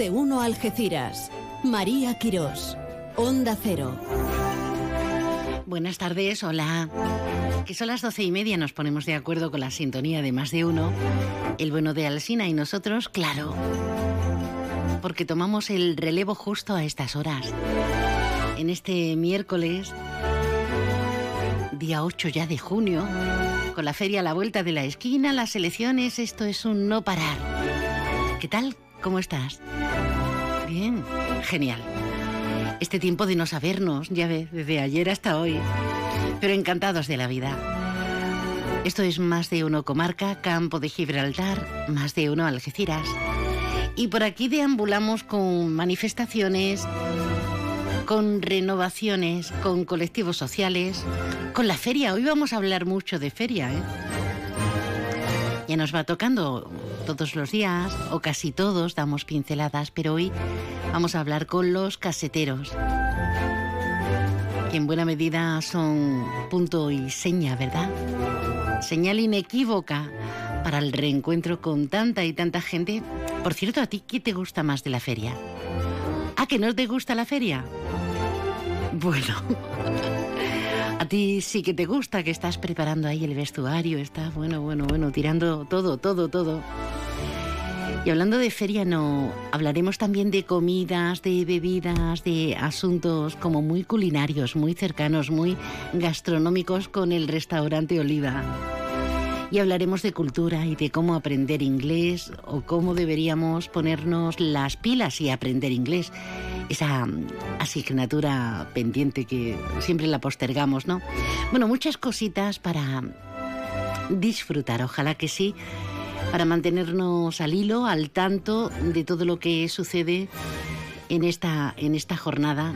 De uno Algeciras. María Quirós. Onda Cero. Buenas tardes, hola. Que son las doce y media, nos ponemos de acuerdo con la sintonía de más de uno. El bueno de Alsina y nosotros, claro. Porque tomamos el relevo justo a estas horas. En este miércoles, día 8 ya de junio, con la feria a la vuelta de la esquina, las elecciones, esto es un no parar. ¿Qué tal? ¿Cómo estás? Bien, genial. Este tiempo de no sabernos, ya ve, desde ayer hasta hoy. Pero encantados de la vida. Esto es Más de Uno Comarca, Campo de Gibraltar, Más de Uno Algeciras. Y por aquí deambulamos con manifestaciones, con renovaciones, con colectivos sociales, con la feria. Hoy vamos a hablar mucho de feria, ¿eh? Ya nos va tocando todos los días, o casi todos, damos pinceladas, pero hoy vamos a hablar con los caseteros, que en buena medida son punto y seña, ¿verdad? Señal inequívoca para el reencuentro con tanta y tanta gente. Por cierto, ¿a ti qué te gusta más de la feria? ¿A que no te gusta la feria? Bueno, a ti sí que te gusta, que estás preparando ahí el vestuario, está bueno, bueno, bueno, tirando todo, todo, todo. Y hablando de feria, no, hablaremos también de comidas, de bebidas, de asuntos como muy culinarios, muy cercanos, muy gastronómicos con el restaurante Oliva. Y hablaremos de cultura y de cómo aprender inglés o cómo deberíamos ponernos las pilas y aprender inglés. Esa asignatura pendiente que siempre la postergamos, ¿no? Bueno, muchas cositas para disfrutar, ojalá que sí para mantenernos al hilo, al tanto de todo lo que sucede en esta, en esta jornada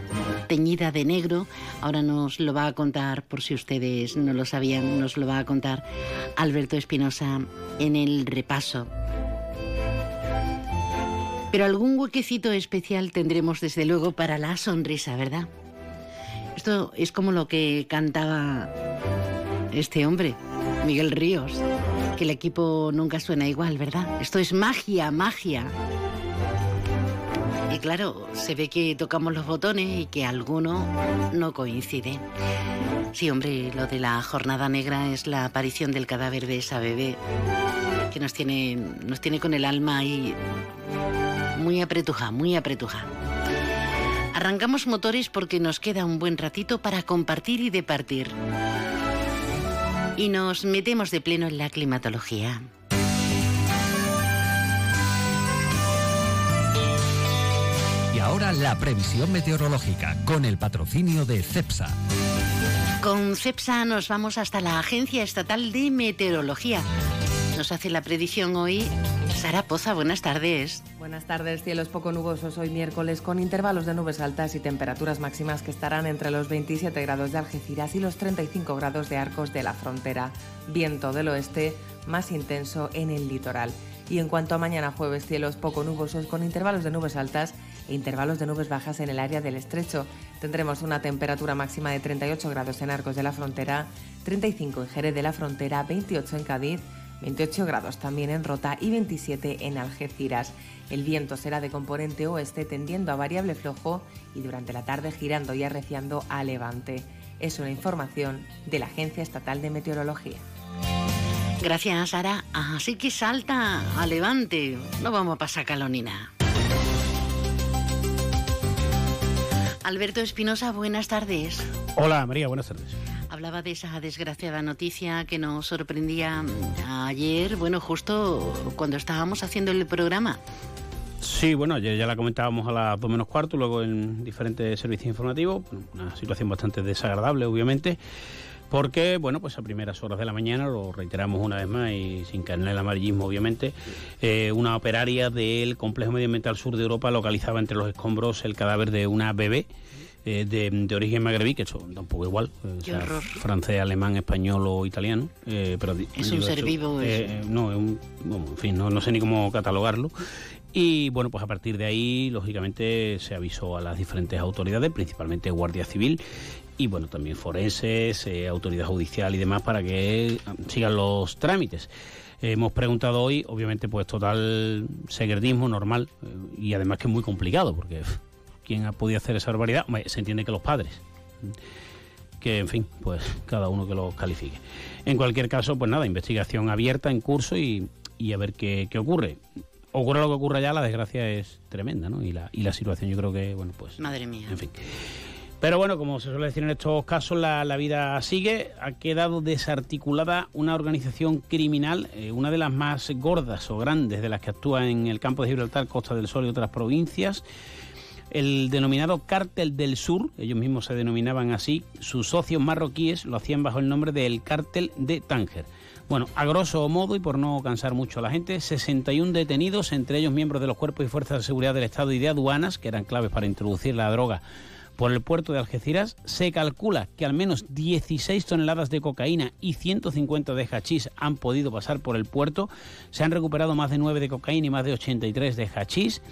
teñida de negro. Ahora nos lo va a contar, por si ustedes no lo sabían, nos lo va a contar Alberto Espinosa en el repaso. Pero algún huequecito especial tendremos desde luego para la sonrisa, ¿verdad? Esto es como lo que cantaba este hombre, Miguel Ríos que el equipo nunca suena igual, ¿verdad? Esto es magia, magia. Claro, se ve que tocamos los botones y que alguno no coincide. Sí, hombre, lo de la jornada negra es la aparición del cadáver de esa bebé que nos tiene, nos tiene con el alma ahí muy apretuja, muy apretuja. Arrancamos motores porque nos queda un buen ratito para compartir y departir y nos metemos de pleno en la climatología. Ahora la previsión meteorológica con el patrocinio de CEPSA. Con CEPSA nos vamos hasta la Agencia Estatal de Meteorología. Nos hace la predicción hoy Sara Poza, buenas tardes. Buenas tardes, cielos poco nubosos hoy miércoles con intervalos de nubes altas y temperaturas máximas que estarán entre los 27 grados de Algeciras y los 35 grados de Arcos de la Frontera. Viento del oeste más intenso en el litoral. Y en cuanto a mañana jueves, cielos poco nubosos con intervalos de nubes altas intervalos de nubes bajas en el área del estrecho. Tendremos una temperatura máxima de 38 grados en Arcos de la Frontera, 35 en Jerez de la Frontera, 28 en Cádiz, 28 grados también en Rota y 27 en Algeciras. El viento será de componente oeste tendiendo a variable flojo y durante la tarde girando y arreciando a levante. Es una información de la Agencia Estatal de Meteorología. Gracias, Sara. Así que salta a levante. No vamos a pasar calonina. Alberto Espinosa, buenas tardes. Hola, María, buenas tardes. Hablaba de esa desgraciada noticia que nos sorprendía ayer, bueno, justo cuando estábamos haciendo el programa. Sí, bueno, ayer ya la comentábamos a las dos menos cuarto, luego en diferentes servicios informativos. Una situación bastante desagradable, obviamente, porque, bueno, pues a primeras horas de la mañana, lo reiteramos una vez más y sin caer en el amarillismo, obviamente, eh, una operaria del Complejo Medioambiental Sur de Europa localizaba entre los escombros el cadáver de una bebé eh, de, origen magrebí, que eso tampoco igual, eh, francés, alemán, español o italiano. Eh, pero es un ser vivo. no, en fin, no, sé ni cómo catalogarlo. Y bueno, pues a partir de ahí, lógicamente, se avisó a las diferentes autoridades, principalmente Guardia Civil y bueno, también forenses, autoridad judicial y demás, para que sigan los trámites. hemos preguntado hoy, obviamente, pues total segredismo normal eh, y además que es muy complicado porque ¿quién ha podido hacer esa barbaridad? se entiende que los padres. Que, en fin, pues cada uno que los califique. En cualquier caso, pues nada, investigación abierta en curso y, a ver qué, qué ocurre ocurre lo que ocurra ya, la desgracia es tremenda, ¿no? Y la, y la situación yo creo que, bueno, pues... Madre mía. En fin. Pero bueno, como se suele decir en estos casos, la, vida sigue. Ha quedado desarticulada una organización criminal, eh, una de las más gordas o grandes de las que actúa en el campo de Gibraltar, Costa del Sol y otras provincias. El denominado Cártel del Sur, ellos mismos se denominaban así, sus socios marroquíes lo hacían bajo el nombre del Cártel de Tánger. Bueno, a grosso modo y por no cansar mucho a la gente, 61 detenidos, entre ellos miembros de los cuerpos y fuerzas de seguridad del Estado y de aduanas, que eran claves para introducir la droga por el puerto de Algeciras, se calcula que al menos 16 toneladas de cocaína y 150 de hachís han podido pasar por el puerto. Se han recuperado más de 9 de cocaína y más de 83 de hachís.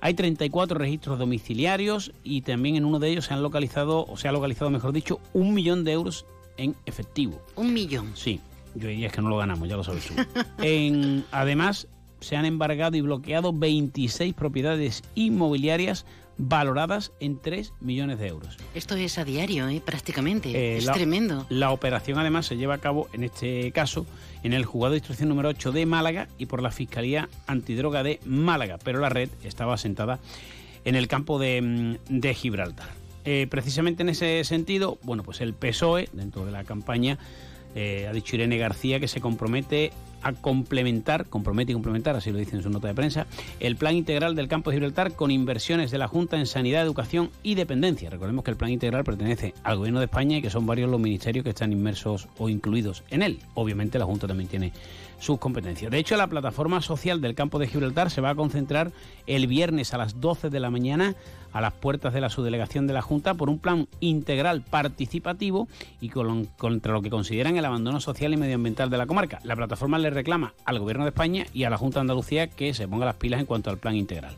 Hay 34 registros domiciliarios y también en uno de ellos se han localizado, o se ha localizado, mejor dicho, un millón de euros en efectivo. Un millón. Sí. Yo diría que no lo ganamos, ya lo sabes tú. en, además, se han embargado y bloqueado 26 propiedades inmobiliarias valoradas en 3 millones de euros. Esto es a diario, ¿eh? prácticamente. Eh, es tremendo. La operación además se lleva a cabo, en este caso, en el juzgado de instrucción número 8 de Málaga y por la Fiscalía Antidroga de Málaga, pero la red estaba asentada en el campo de, mm, Gibraltar. Eh, precisamente en ese sentido, bueno, pues el PSOE, dentro de la campaña, eh, ha dicho Irene García que se compromete a complementar, compromete y complementar, así lo dice en su nota de prensa, el plan integral del campo de Gibraltar con inversiones de la Junta en sanidad, educación y dependencia. Recordemos que el plan integral pertenece al Gobierno de España y que son varios los ministerios que están inmersos o incluidos en él. Obviamente la Junta también tiene sus competencias. De hecho, la plataforma social del campo de Gibraltar se va a concentrar el viernes a las 12 de la mañana a las puertas de la subdelegación de la Junta por un plan integral participativo y contra lo que consideran el abandono social y medioambiental de la comarca. La plataforma le reclama al Gobierno de España y a la Junta de Andalucía que se ponga las pilas en cuanto al plan integral.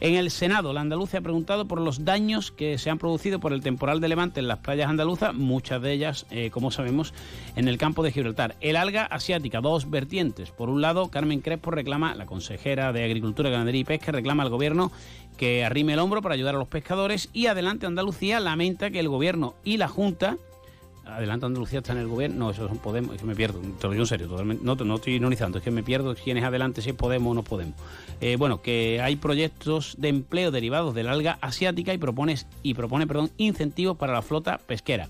En el Senado, la andaluza ha preguntado por los daños que se han producido por el temporal de Levante en las playas andaluzas, muchas de ellas, eh, como sabemos, en el campo de Gibraltar. El alga asiática, dos vertientes. Por un lado, Carmen Crespo reclama, la consejera de Agricultura, Ganadería y Pesca, reclama al gobierno que arrime el hombro para ayudar a los pescadores y adelante Andalucía lamenta que el gobierno y la Junta Adelante Andalucía está en el gobierno. No, eso son Podemos. Es que me pierdo. Te en serio. Totalmente, no, no estoy ironizando. Es que me pierdo quién es adelante, si es Podemos o no Podemos. Eh, bueno, que hay proyectos de empleo derivados del alga asiática y, propones, y propone perdón, incentivos para la flota pesquera.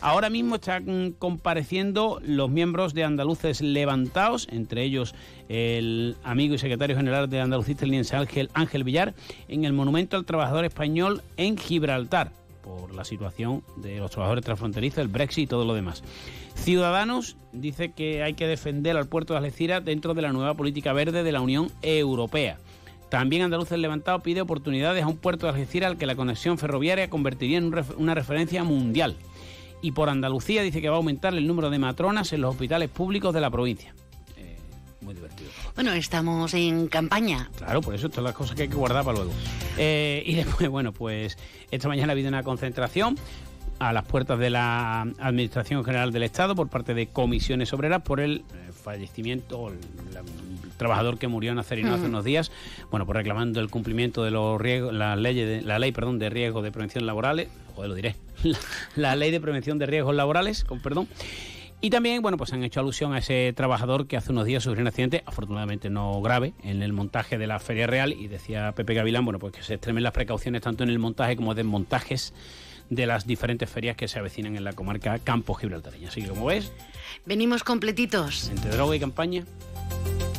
Ahora mismo están compareciendo los miembros de Andaluces Levantados, entre ellos el amigo y secretario general de Andalucista Ángel, Ángel Villar, en el Monumento al Trabajador Español en Gibraltar por la situación de los trabajadores transfronterizos, el Brexit y todo lo demás. Ciudadanos dice que hay que defender al puerto de Algeciras dentro de la nueva política verde de la Unión Europea. También Andaluces Levantado pide oportunidades a un puerto de Algeciras al que la conexión ferroviaria convertiría en una referencia mundial. Y por Andalucía dice que va a aumentar el número de matronas en los hospitales públicos de la provincia muy divertido. Bueno, estamos en campaña. Claro, por eso todas las cosas que hay que guardar para luego. Eh, y después, bueno, pues esta mañana ha habido una concentración a las puertas de la Administración General del Estado por parte de comisiones obreras por el eh, fallecimiento, el, trabajador que murió en Acerino hace unos días, bueno, pues reclamando el cumplimiento de los riesgos, la ley, de, la ley perdón, de riesgos de prevención laborales, joder, lo diré, la, la ley de prevención de riesgos laborales, con perdón, y también, bueno, pues han hecho alusión a ese trabajador que hace unos días sufrió un accidente, afortunadamente no grave, en el montaje de la Feria Real. Y decía Pepe Gavilán, bueno, pues que se extremen las precauciones tanto en el montaje como desmontajes de las diferentes ferias que se avecinan en la comarca Campo Gibraltareña. Así que, como ves... Venimos completitos. Entre droga y campaña.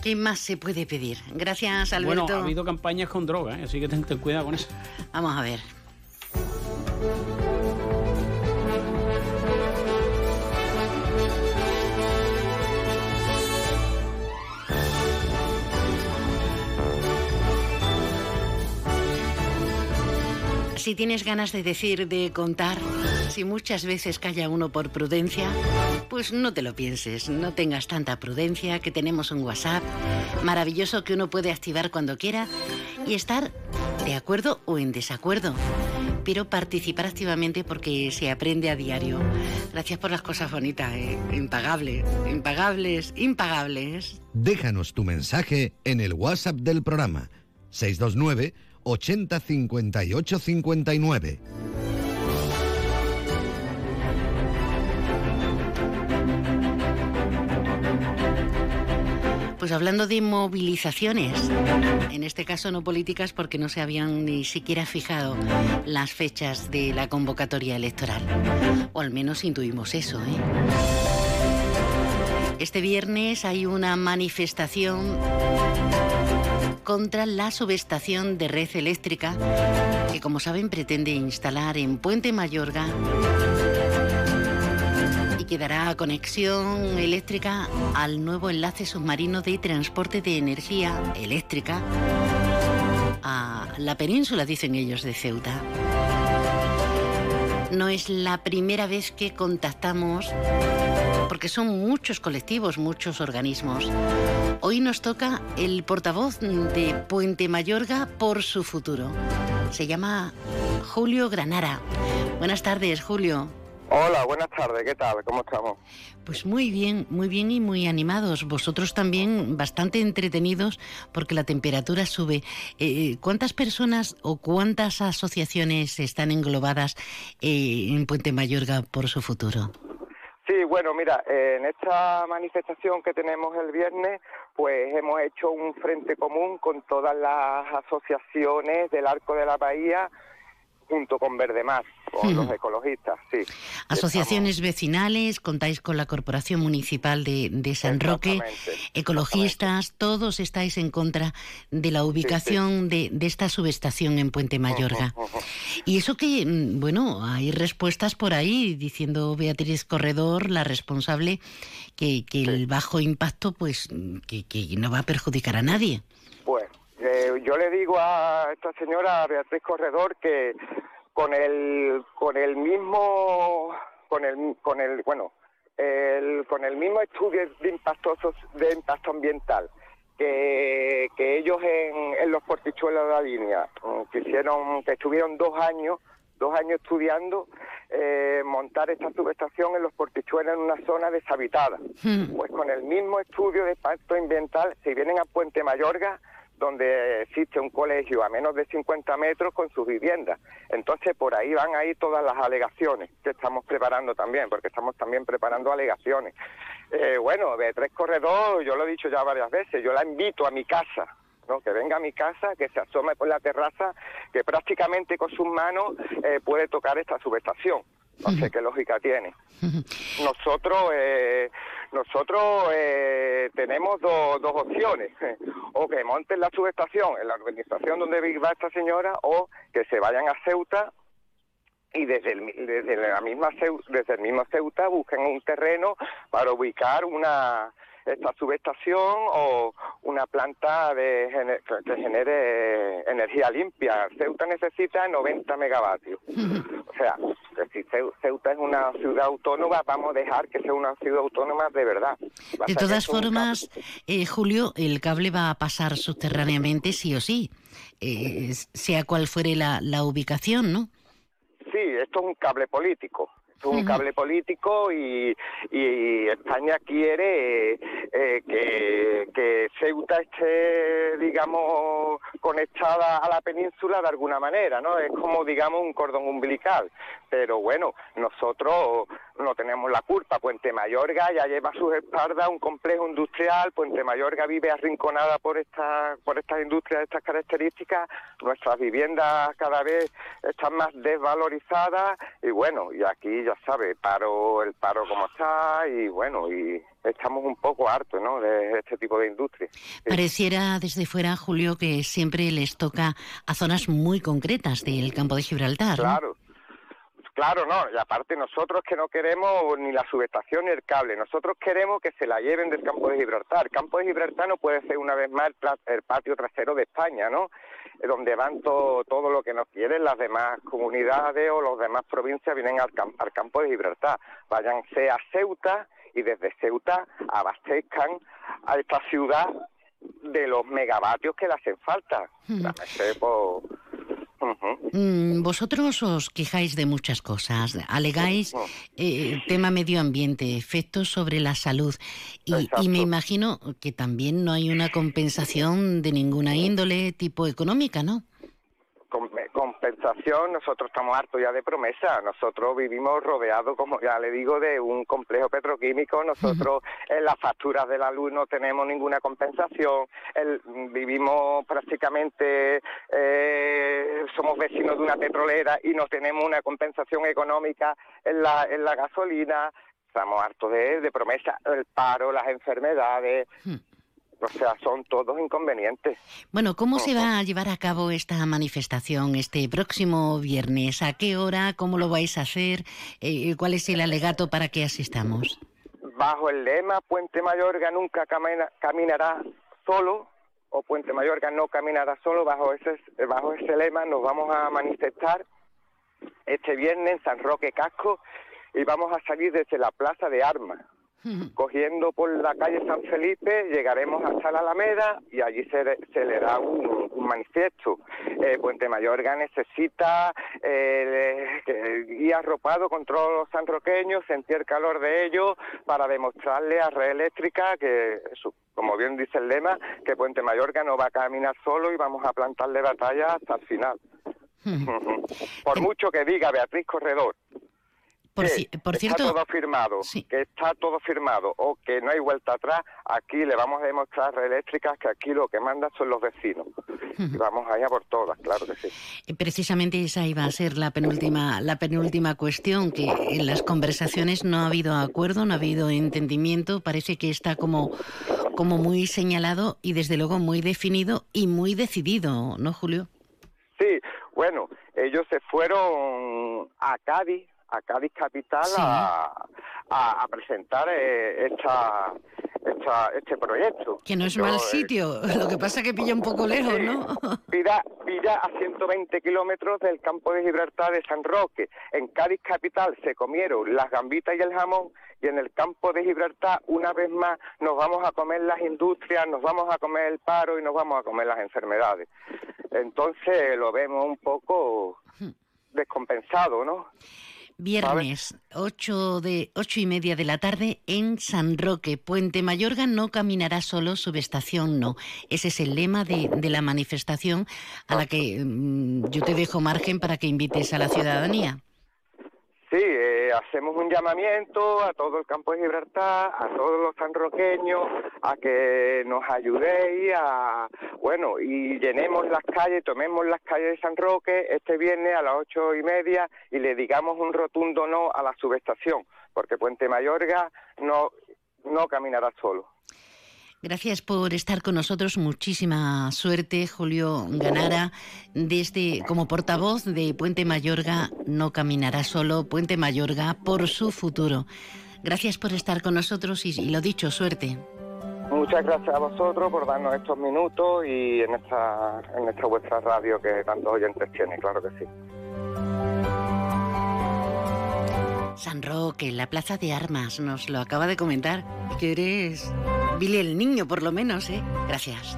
¿Qué más se puede pedir? Gracias, Alberto. Bueno, ha habido campañas con droga, ¿eh? así que ten cuidado con eso. Vamos a ver. Si tienes ganas de decir, de contar, si muchas veces calla uno por prudencia, pues no te lo pienses, no tengas tanta prudencia, que tenemos un WhatsApp maravilloso que uno puede activar cuando quiera y estar de acuerdo o en desacuerdo, pero participar activamente porque se aprende a diario. Gracias por las cosas bonitas, ¿eh? impagables, impagables, impagables. Déjanos tu mensaje en el WhatsApp del programa 629 80 58 59. Pues hablando de movilizaciones, en este caso no políticas porque no se habían ni siquiera fijado las fechas de la convocatoria electoral. O al menos intuimos eso, ¿eh? Este viernes hay una manifestación contra la subestación de red eléctrica que, como saben, pretende instalar en Puente Mayorga y que dará conexión eléctrica al nuevo enlace submarino de transporte de energía eléctrica a la península, dicen ellos, de Ceuta. No es la primera vez que contactamos, porque son muchos colectivos, muchos organismos. Hoy nos toca el portavoz de Puente Mayorga por su futuro. Se llama Julio Granara. Buenas tardes, Julio. Hola, buenas tardes, ¿qué tal? ¿Cómo estamos? Pues muy bien, muy bien y muy animados. Vosotros también bastante entretenidos porque la temperatura sube. Eh, ¿Cuántas personas o cuántas asociaciones están englobadas eh, en Puente Mayorga por su futuro? Sí, bueno, mira, en esta manifestación que tenemos el viernes, pues hemos hecho un frente común con todas las asociaciones del Arco de la Bahía junto con Verdemar, con los ecologistas, sí. Asociaciones vecinales, contáis con la Corporación Municipal de, de San Roque, ecologistas, todos estáis en contra de la ubicación De, de, esta subestación en Puente Mayorga. Y eso que, mm, bueno, hay respuestas por ahí, diciendo Beatriz Corredor, la responsable, que, que el bajo impacto, pues, que, que no va a perjudicar a nadie. Pues eh, yo le digo a esta señora Beatriz Corredor que con el con el mismo con el con el bueno el, con el mismo estudio de impacto de impacto ambiental que, que ellos en, en los portichuelos de la línea mm, que hicieron que estuvieron dos años dos años estudiando eh, montar esta subestación en los portichuelos en una zona deshabitada. Pues con el mismo estudio de impacto ambiental, si vienen a Puente Mayorga, donde existe un colegio a menos de 50 metros con sus viviendas. Entonces, por ahí van a ir todas las alegaciones que estamos preparando también, porque estamos también preparando alegaciones. Eh, bueno, de tres corredores, yo lo he dicho ya varias veces, yo la invito a mi casa, ¿no? que venga a mi casa, que se asome por la terraza, que prácticamente con sus manos eh, puede tocar esta subestación. No sé qué lógica tiene. Nosotros, eh, nosotros eh, tenemos dos opciones, o que monten la subestación en la organización donde viva esta señora, o que se vayan a Ceuta y desde, el, desde la misma desde el mismo Ceuta busquen un terreno para ubicar una esta subestación o una planta de, que genere energía limpia. Ceuta necesita 90 megavatios. O sea, si Ceuta es una ciudad autónoma, vamos a dejar que sea una ciudad autónoma de verdad. de todas formas, eh, Julio, el cable va a pasar subterráneamente sí o sí, eh, sea cual fuere la, la ubicación, ¿no? Sí, esto es un cable político un cable político y, y España quiere eh, que, que, Ceuta esté, digamos, conectada a la península de alguna manera, ¿no? Es como, digamos, un cordón umbilical. Pero bueno, nosotros no tenemos la culpa. Puente Mayorga ya lleva a sus espaldas un complejo industrial. Puente Mayorga vive arrinconada por, esta, por estas industrias de estas características. Nuestras viviendas cada vez están más desvalorizadas. Y bueno, y aquí ya sabe, paro, el paro como está. Y bueno, y estamos un poco hartos ¿no? de este tipo de industria. Pareciera desde fuera, Julio, que siempre les toca a zonas muy concretas del campo de Gibraltar. Claro. Claro, no, y aparte nosotros que no queremos ni la subestación ni el cable, nosotros queremos que se la lleven del campo de Gibraltar. El campo de Gibraltar no puede ser una vez más el, patio trasero de España, ¿no? Donde van todo, todo lo que nos quieren las demás comunidades o las demás provincias vienen al, al campo de Gibraltar. Váyanse a Ceuta y desde Ceuta abastezcan a esta ciudad de los megavatios que le hacen falta. Mm, vosotros os quejáis de muchas cosas, alegáis eh, tema medio ambiente, efectos sobre la salud. Y, y, me imagino que también no hay una compensación de ninguna índole tipo económica, ¿no? Nosotros estamos hartos ya de promesa. Nosotros vivimos rodeados, como ya le digo, de un complejo petroquímico. Nosotros en las facturas de la luz no tenemos ninguna compensación. vivimos prácticamente, eh, somos vecinos de una petrolera y no tenemos una compensación económica en la, en la gasolina. Estamos hartos de, de promesa. El paro, las enfermedades. O sea, son todos inconvenientes. Bueno, ¿cómo se va a llevar a cabo esta manifestación este próximo viernes? ¿A qué hora? ¿Cómo lo vais a hacer? Eh, ¿Cuál es el alegato para que asistamos? Bajo el lema Puente Mayorga nunca caminará solo o Puente Mayorga no caminará solo, bajo ese, bajo ese lema nos vamos a manifestar este viernes en San Roque Casco y vamos a salir desde la Plaza de Armas Cogiendo por la calle San Felipe, llegaremos hasta la Alameda y allí se, se le da un, manifiesto. Eh, Puente Mayorga necesita eh, ir arropado con todos los sanroqueños, sentir el calor de ellos para demostrarle a Red Eléctrica que, como bien dice el lema, que Puente Mayorga no va a caminar solo y vamos a plantarle batalla hasta el final. por mucho que diga Beatriz Corredor por, por está todo firmado, que está todo firmado o que no hay vuelta atrás, aquí le vamos a demostrar a eléctricas que aquí lo que manda son los vecinos. Y vamos allá por todas, claro que sí. Eh, precisamente esa iba a ser la penúltima, la penúltima cuestión, que en las conversaciones no ha habido acuerdo, no ha habido entendimiento, parece que está como, como muy señalado y desde luego muy definido y muy decidido, ¿no, Julio? Sí, bueno, ellos se fueron a Cádiz a Cádiz Capital a, a, presentar eh, esta, esta, este proyecto. Que no es mal eh, sitio, lo que pasa es que pilla un poco lejos, ¿no? Pilla, pilla a 120 kilómetros del campo de Gibraltar de San Roque. En Cádiz Capital se comieron las gambitas y el jamón y en el campo de Gibraltar una vez más nos vamos a comer las industrias, nos vamos a comer el paro y nos vamos a comer las enfermedades. Entonces lo vemos un poco hmm. descompensado, ¿no? Viernes, 8, de, ocho y media de la tarde en San Roque. Puente Mayorga no caminará solo, subestación no. Ese es el lema de, la manifestación a la que mm, yo te dejo margen para que invites a la ciudadanía. Sí, eh, hacemos un llamamiento a todo el campo de Gibraltar, a todos los sanroqueños, a que nos ayudéis a, bueno, y llenemos las calles, tomemos las calles de San Roque este viernes a las ocho y media y le digamos un rotundo no a la subestación, porque Puente Mayorga no, no caminará solo. Gracias por estar con nosotros. Muchísima suerte, Julio Ganara. Desde como portavoz de Puente Mayorga, no caminará solo. Puente Mayorga por su futuro. Gracias por estar con nosotros y, lo dicho, suerte. Muchas gracias a vosotros por darnos estos minutos y en esta, en esta vuestra radio que tantos oyentes tiene, claro que sí. San Roque, la plaza de armas, nos lo acaba de comentar. Que eres Billy el niño, por lo menos, ¿eh? Gracias.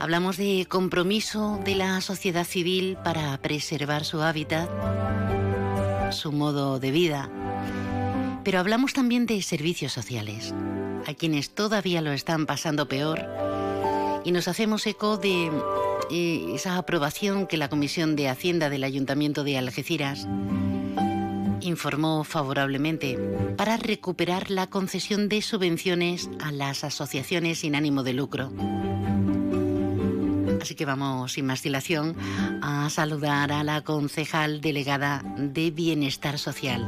Hablamos de compromiso de la sociedad civil para preservar su hábitat, su modo de vida, pero hablamos también de servicios sociales, a quienes todavía lo están pasando peor, y nos hacemos eco de eh, esa aprobación que la Comisión de Hacienda del Ayuntamiento de Algeciras informó favorablemente para recuperar la concesión de subvenciones a las asociaciones sin ánimo de lucro. Así que vamos, sin más dilación, a saludar a la concejal delegada de Bienestar Social,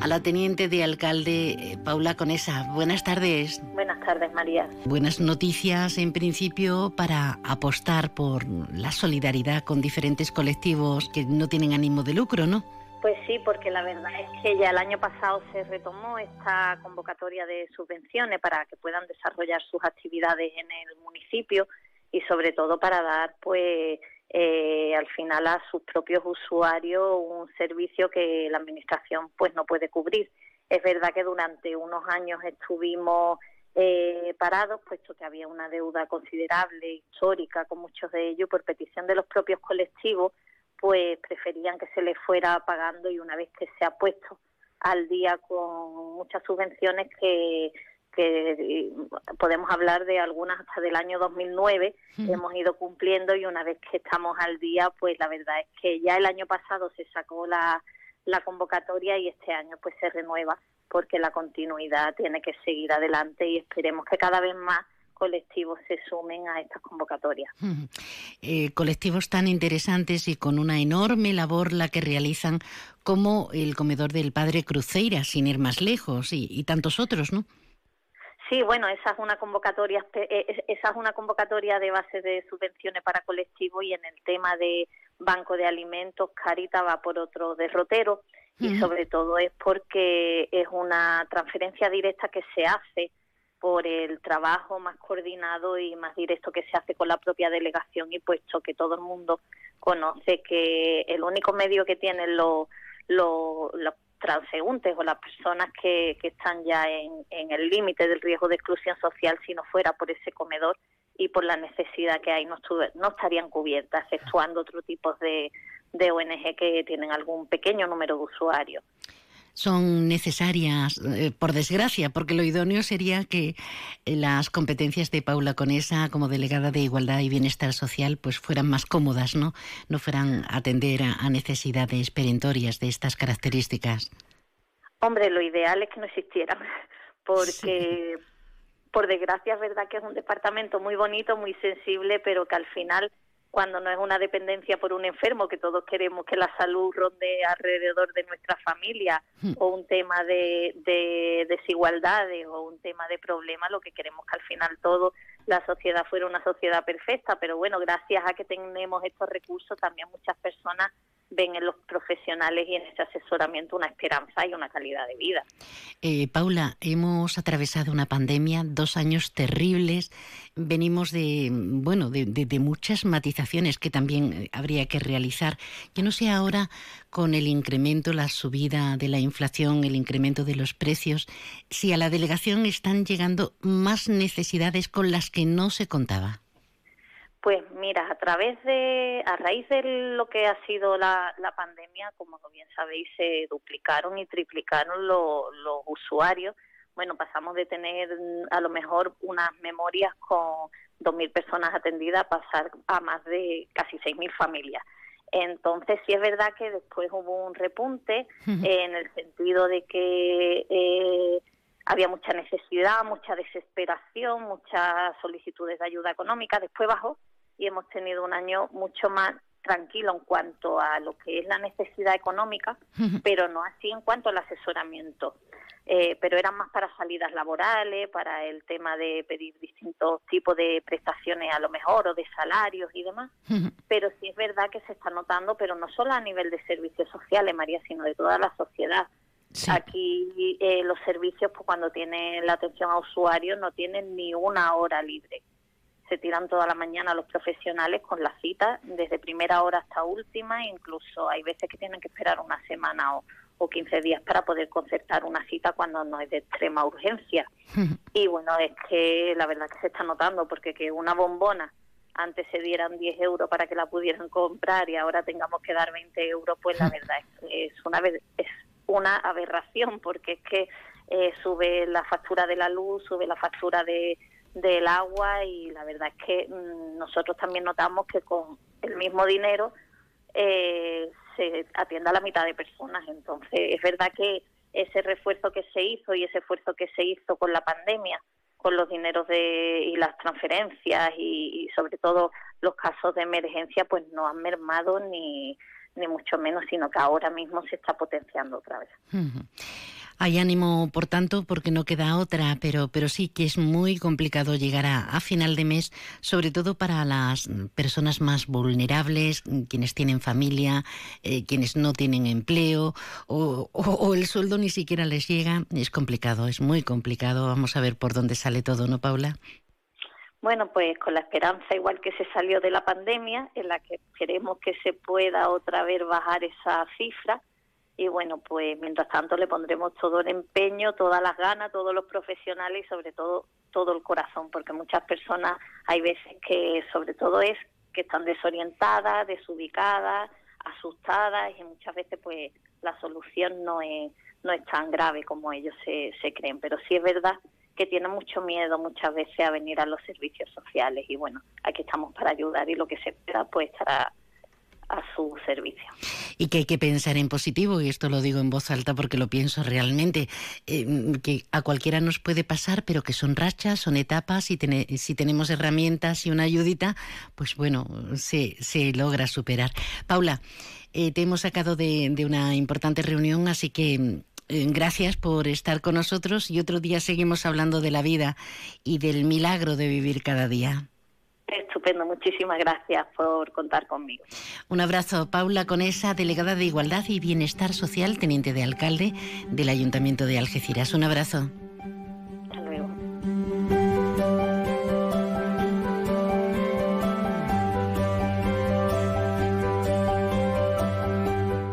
a la teniente de alcalde eh, Paula Conesa. Buenas tardes. Buenas tardes, María. Buenas noticias, en principio, para apostar por la solidaridad con diferentes colectivos que no tienen ánimo de lucro, ¿no? Pues sí, porque la verdad es que ya el año pasado se retomó esta convocatoria de subvenciones para que puedan desarrollar sus actividades en el municipio y sobre todo para dar pues eh, al final a sus propios usuarios un servicio que la administración pues no puede cubrir. Es verdad que durante unos años estuvimos eh, parados, puesto que había una deuda considerable, histórica, con muchos de ellos, por petición de los propios colectivos, pues preferían que se les fuera pagando y una vez que se ha puesto al día con muchas subvenciones que, que podemos hablar de algunas hasta del año 2009 hemos ido cumpliendo y una vez que estamos al día pues la verdad es que ya el año pasado se sacó la, la convocatoria y este año pues se renueva porque la continuidad tiene que seguir adelante y esperemos que cada vez más colectivos se sumen a estas convocatorias. Eh, colectivos tan interesantes y con una enorme labor la que realizan como el comedor del Padre Cruceira, sin ir más lejos, y, tantos otros, ¿no? Sí, bueno, esa es una convocatoria, eh, esa es una convocatoria de base de subvenciones para colectivos y en el tema de banco de alimentos, Carita va por otro derrotero y sobre todo es porque es una transferencia directa que se hace por el trabajo más coordinado y más directo que se hace con la propia delegación y puesto que todo el mundo conoce que el único medio que tienen los, los, transeúntes o las personas que, que están ya en, en el límite del riesgo de exclusión social si no fuera por ese comedor y por la necesidad que hay no, no estarían cubiertas, exceptuando otro tipo de, de ONG que tienen algún pequeño número de usuarios son necesarias, eh, por desgracia, porque lo idóneo sería que eh, las competencias de Paula Conesa como delegada de Igualdad y Bienestar Social pues fueran más cómodas, ¿no? No fueran atender a, necesidades perentorias de estas características. Hombre, lo ideal es que no existieran, porque por desgracia es verdad que es un departamento muy bonito, muy sensible, pero que al final cuando no es una dependencia por un enfermo, que todos queremos que la salud ronde alrededor de nuestra familia, hmm. o un tema de, de, desigualdades, o un tema de problemas, lo que queremos que al final todo la sociedad fuera una sociedad perfecta. Pero bueno, gracias a que tenemos estos recursos, también muchas personas ven en los profesionales y en ese asesoramiento una esperanza y una calidad de vida. Eh, Paula, hemos atravesado una pandemia, dos años terribles, venimos de, bueno, de, muchas matizaciones que también eh, habría que realizar. Yo no sé ahora con el incremento, la subida de la inflación, el incremento de los precios, si a la delegación están llegando más necesidades con las que no se contaba. Pues mira, a través de, a raíz de lo que ha sido la, la pandemia, como bien sabéis, se duplicaron y triplicaron los usuarios. Bueno, pasamos de tener mm, a lo mejor unas memorias con 2.000 personas atendidas a pasar a más de casi 6.000 familias. Entonces, sí es verdad que después hubo un repunte en el sentido de que eh, había mucha necesidad, mucha desesperación, muchas solicitudes de ayuda económica. Después bajó y hemos tenido un año mucho más tranquilo en cuanto a lo que es la necesidad económica, pero no así en cuanto al asesoramiento. Eh, pero eran más para salidas laborales, para el tema de pedir distintos tipos de prestaciones a lo mejor o de salarios y demás. Pero sí es verdad que se está notando, pero no solo a nivel de servicios sociales, María, sino de toda la sociedad. Aquí eh, los servicios, pues, cuando tienen la atención a usuarios, no tienen ni una hora libre se tiran toda la mañana los profesionales con la cita, desde primera hora hasta última, incluso hay veces que tienen que esperar una semana o, o 15 días para poder concertar una cita cuando no es de extrema urgencia. y bueno, es que la verdad que se está notando, porque que una bombona antes se dieran 10 euros para que la pudieran comprar y ahora tengamos que dar 20 euros, pues la verdad es que es una, es una aberración, porque es que eh, sube la factura de la luz, sube la factura de del agua y la verdad es que mm, nosotros también notamos que con el mismo dinero eh, se atiende a la mitad de personas. Entonces, es verdad que ese refuerzo que se hizo y ese esfuerzo que se hizo con la pandemia, con los dineros de, y las transferencias y, sobre todo los casos de emergencia, pues no han mermado ni, ni mucho menos, sino que ahora mismo se está potenciando otra vez. Hay ánimo, por tanto, porque no queda otra, pero, pero sí que es muy complicado llegar a, final de mes, sobre todo para las personas más vulnerables, quienes tienen familia, eh, quienes no tienen empleo o, o, el sueldo ni siquiera les llega. Es complicado, es muy complicado. Vamos a ver por dónde sale todo, ¿no, Paula? Bueno, pues con la esperanza, igual que se salió de la pandemia, en la que queremos que se pueda otra vez bajar esa cifra y bueno, pues mientras tanto le pondremos todo el empeño, todas las ganas, todos los profesionales y sobre todo todo el corazón, porque muchas personas hay veces que sobre todo es que están desorientadas, desubicadas, asustadas y muchas veces pues la solución no es, no es tan grave como ellos se, se creen, pero sí es verdad que tienen mucho miedo muchas veces a venir a los servicios sociales y bueno, aquí estamos para ayudar y lo que se espera pues estará a su servicio. Y que hay que pensar en positivo, y esto lo digo en voz alta porque lo pienso realmente, eh, que a cualquiera nos puede pasar, pero que son rachas, son etapas, y si tenemos herramientas y una ayudita, pues bueno, se, se logra superar. Paula, eh, te hemos sacado de, de, una importante reunión, así que eh, gracias por estar con nosotros y otro día seguimos hablando de la vida y del milagro de vivir cada día. Estupendo, muchísimas gracias por contar conmigo. Un abrazo, Paula Conesa, delegada de Igualdad y Bienestar Social, teniente de alcalde del Ayuntamiento de Algeciras. Un abrazo. Hasta luego.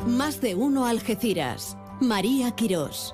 Más de uno Algeciras. María Quirós.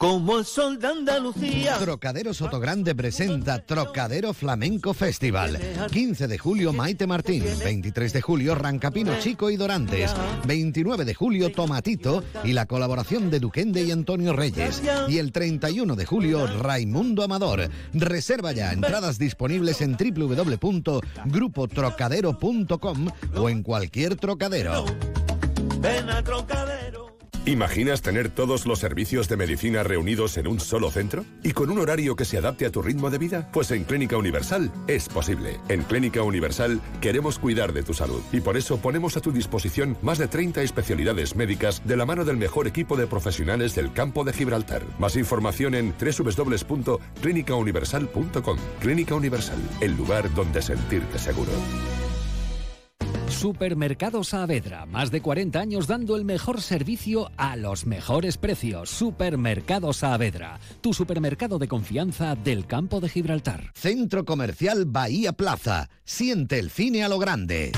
Como el sol de Andalucía. Trocadero Sotogrande presenta Trocadero Flamenco Festival. 15 de julio Maite Martín, 23 de julio Rancapino Chico y Dorantes, 29 de julio Tomatito y la colaboración de Duquende y Antonio Reyes. Y el 31 de julio Raimundo Amador. Reserva ya entradas disponibles en www.grupotrocadero.com o en cualquier trocadero. Ven a Trocadero. ¿Imaginas tener todos los servicios de medicina reunidos en un solo centro? ¿Y con un horario que se adapte a tu ritmo de vida? Pues en Clínica Universal es posible. En Clínica Universal queremos cuidar de tu salud y por eso ponemos a tu disposición más de 30 especialidades médicas de la mano del mejor equipo de profesionales del campo de Gibraltar. Más información en www.clinicauniversal.com. Clínica Universal, el lugar donde sentirte seguro. Supermercado Saavedra, más de 40 años dando el mejor servicio a los mejores precios. Supermercado Saavedra, tu supermercado de confianza del campo de Gibraltar. Centro Comercial Bahía Plaza. Siente el cine a lo grande.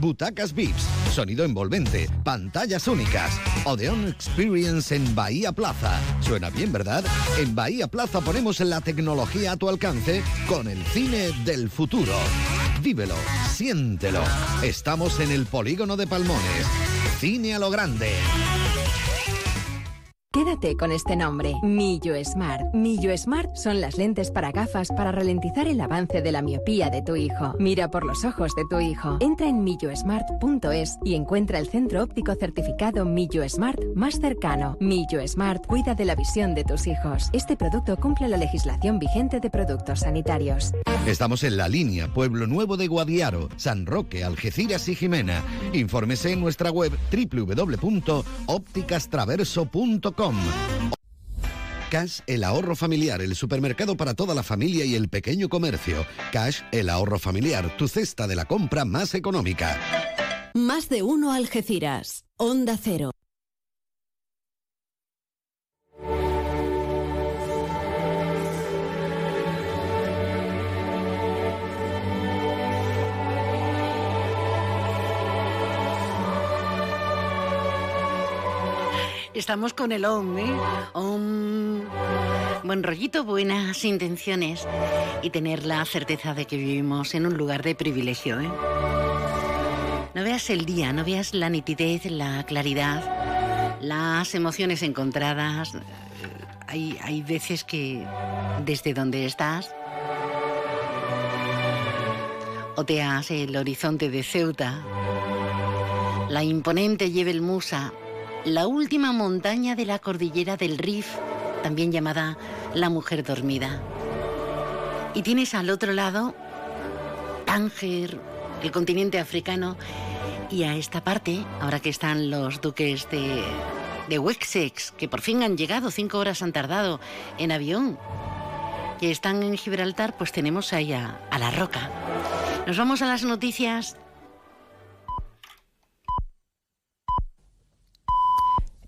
Butacas VIPS, sonido envolvente, pantallas únicas. Odeon Experience en Bahía Plaza. Suena bien, ¿verdad? En Bahía Plaza ponemos la tecnología a tu alcance con el cine del futuro. Vívelo, siéntelo. Estamos en el polígono de Palmones. Cine a lo grande. Quédate con este nombre, Millo Smart. Millo Smart son las lentes para gafas para ralentizar el avance de la miopía de tu hijo. Mira por los ojos de tu hijo. Entra en millosmart.es y encuentra el centro óptico certificado Millo Smart más cercano. Millo Smart cuida de la visión de tus hijos. Este producto cumple la legislación vigente de productos sanitarios. Estamos en la línea Pueblo Nuevo de Guadiaro, San Roque, Algeciras y Jimena. Infórmese en nuestra web Cash, el ahorro familiar, el supermercado para toda la familia y el pequeño comercio. Cash, el ahorro familiar, tu cesta de la compra más económica. Más de uno Algeciras. Onda Cero. Estamos con el OM, ¿eh? Om. Buen rollito, buenas intenciones y tener la certeza de que vivimos en un lugar de privilegio, ¿eh? No veas el día, no veas la nitidez, la claridad, las emociones encontradas. Hay, hay veces que desde donde estás oteas el horizonte de Ceuta, la imponente Jebel Musa, la última montaña de la cordillera del Rif, también llamada la Mujer Dormida. Y tienes al otro lado Tánger, el continente africano, y a esta parte, ahora que están los duques de, de que por fin han llegado, cinco horas han tardado en avión, que están en Gibraltar, pues tenemos ahí a la roca. Nos vamos a las noticias.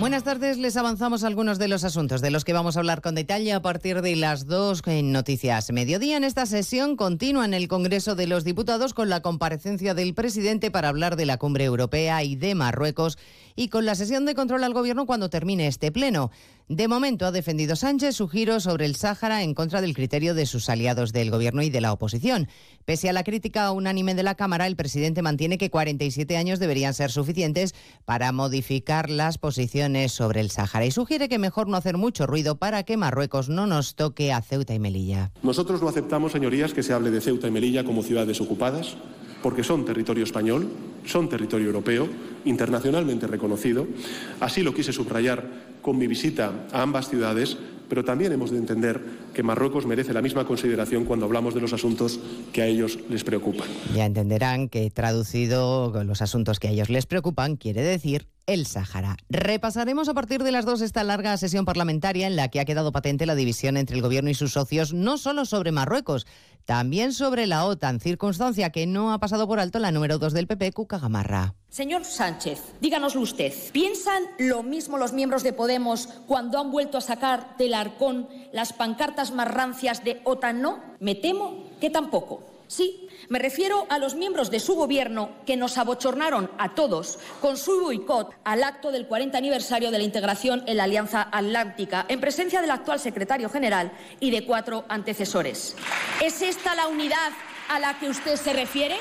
Buenas tardes, les avanzamos algunos de los asuntos de los que vamos a hablar con detalle a partir de las dos en Noticias Mediodía. En esta sesión continúa en el Congreso de los Diputados con la comparecencia del presidente para hablar de la cumbre europea y de Marruecos y con la sesión de control al gobierno cuando termine este pleno. De momento ha defendido Sánchez su giro sobre el Sáhara en contra del criterio de sus aliados del gobierno y de la oposición. Pese a la crítica unánime de la Cámara, el presidente mantiene que 47 años deberían ser suficientes para modificar las posiciones sobre el Sáhara y sugiere que mejor no hacer mucho ruido para que Marruecos no nos toque a Ceuta y Melilla. Nosotros no aceptamos, señorías, que se hable de Ceuta y Melilla como ciudades ocupadas porque son territorio español, son territorio europeo, internacionalmente reconocido. Así lo quise subrayar con mi visita a ambas ciudades, pero también hemos de entender que Marruecos merece la misma consideración cuando hablamos de los asuntos que a ellos les preocupan. Ya entenderán que traducido los asuntos que a ellos les preocupan quiere decir el Sáhara. Repasaremos a partir de las dos esta larga sesión parlamentaria en la que ha quedado patente la división entre el Gobierno y sus socios, no solo sobre Marruecos, también sobre la OTAN, circunstancia que no ha pasado por alto la número dos del PP, Cuca Gamarra. Señor Sánchez, díganoslo usted. ¿Piensan lo mismo los miembros de Podemos cuando han vuelto a sacar del arcón las pancartas más rancias de OTAN no? Me temo que tampoco. Sí, me refiero a los miembros de su gobierno que nos abochornaron a todos con su boicot al acto del 40 aniversario de la integración en la Alianza Atlántica, en presencia del actual secretario general y de cuatro antecesores. ¿Es esta la unidad a la que usted se refiere?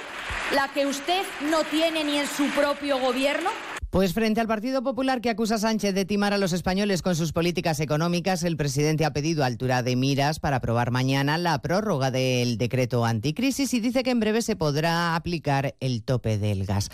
¿La que usted no tiene ni en su propio gobierno? Pues frente al Partido Popular que acusa a Sánchez de timar a los españoles con sus políticas económicas, el presidente ha pedido altura de miras para aprobar mañana la prórroga del decreto anticrisis y dice que en breve se podrá aplicar el tope del gas.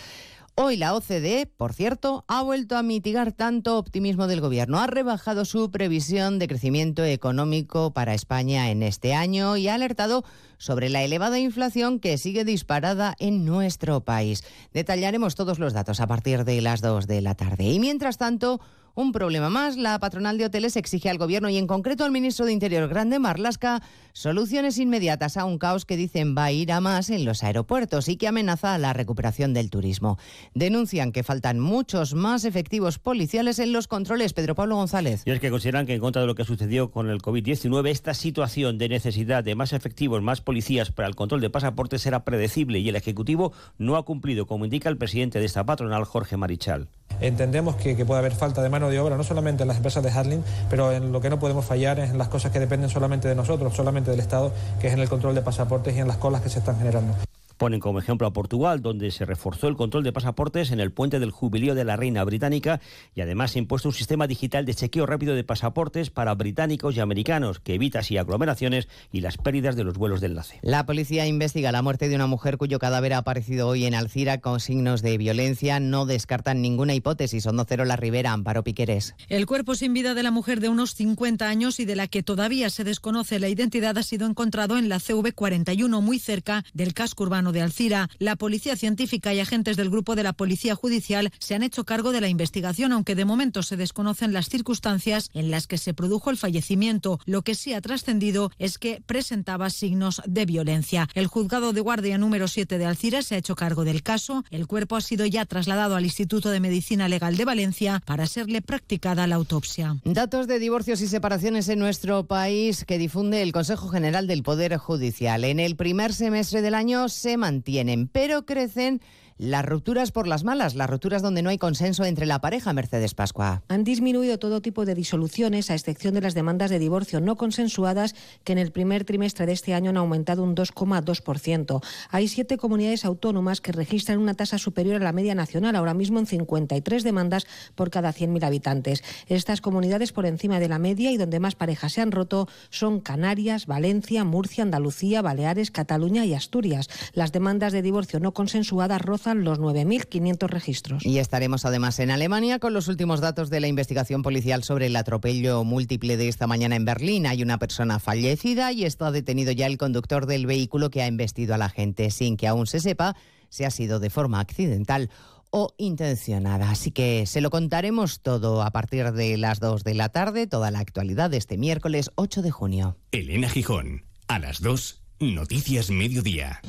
Hoy la OCDE, por cierto, ha vuelto a mitigar tanto optimismo del gobierno. Ha rebajado su previsión de crecimiento económico para España en este año y ha alertado sobre la elevada inflación que sigue disparada en nuestro país. Detallaremos todos los datos a partir de las 2 de la tarde. Y mientras tanto, un problema más, la patronal de hoteles exige al Gobierno y en concreto al ministro de Interior, Grande Marlasca, soluciones inmediatas a un caos que dicen va a ir a más en los aeropuertos y que amenaza a la recuperación del turismo. Denuncian que faltan muchos más efectivos policiales en los controles. Pedro Pablo González. Y es que consideran que en contra de lo que sucedió con el COVID-19, esta situación de necesidad de más efectivos, más policías para el control de pasaportes era predecible y el Ejecutivo no ha cumplido, como indica el presidente de esta patronal, Jorge Marichal. Entendemos que, que puede haber falta de mano de obra, no solamente en las empresas de handling, pero en lo que no podemos fallar es en las cosas que dependen solamente de nosotros, solamente del Estado, que es en el control de pasaportes y en las colas que se están generando. Ponen como ejemplo a Portugal, donde se reforzó el control de pasaportes en el puente del jubileo de la reina británica y además se ha impuesto un sistema digital de chequeo rápido de pasaportes para británicos y americanos que evita así aglomeraciones y las pérdidas de los vuelos de enlace. La policía investiga la muerte de una mujer cuyo cadáver ha aparecido hoy en Alcira con signos de violencia. No descartan ninguna hipótesis. Son Cero La Rivera, Amparo Piqueres. El cuerpo sin vida de la mujer de unos 50 años y de la que todavía se desconoce la identidad ha sido encontrado en la CV41, muy cerca del casco urbano de Alcira. La policía científica y agentes del grupo de la Policía Judicial se han hecho cargo de la investigación, aunque de momento se desconocen las circunstancias en las que se produjo el fallecimiento. Lo que sí ha trascendido es que presentaba signos de violencia. El juzgado de guardia número 7 de Alcira se ha hecho cargo del caso. El cuerpo ha sido ya trasladado al Instituto de Medicina Legal de Valencia para serle practicada la autopsia. Datos de divorcios y separaciones en nuestro país que difunde el Consejo General del Poder Judicial. En el primer semestre del año se mantienen, pero crecen las rupturas por las malas, las rupturas donde no hay consenso entre la pareja, Mercedes Pascua. Han disminuido todo tipo de disoluciones, a excepción de las demandas de divorcio no consensuadas, que en el primer trimestre de este año han aumentado un 2,2%. Hay siete comunidades autónomas que registran una tasa superior a la media nacional, ahora mismo en 53 demandas por cada 100.000 habitantes. Estas comunidades por encima de la media y donde más parejas se han roto son Canarias, Valencia, Murcia, Andalucía, Baleares, Cataluña y Asturias. Las demandas de divorcio no consensuadas rozan los 9.500 registros. Y estaremos además en Alemania con los últimos datos de la investigación policial sobre el atropello múltiple de esta mañana en Berlín. Hay una persona fallecida y está detenido ya el conductor del vehículo que ha embestido a la gente sin que aún se sepa si ha sido de forma accidental o intencionada. Así que se lo contaremos todo a partir de las 2 de la tarde, toda la actualidad de este miércoles 8 de junio. Elena Gijón, a las 2, Noticias Mediodía.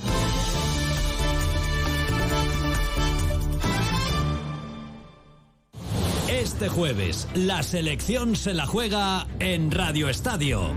Este jueves, la selección se la juega en Radio Estadio.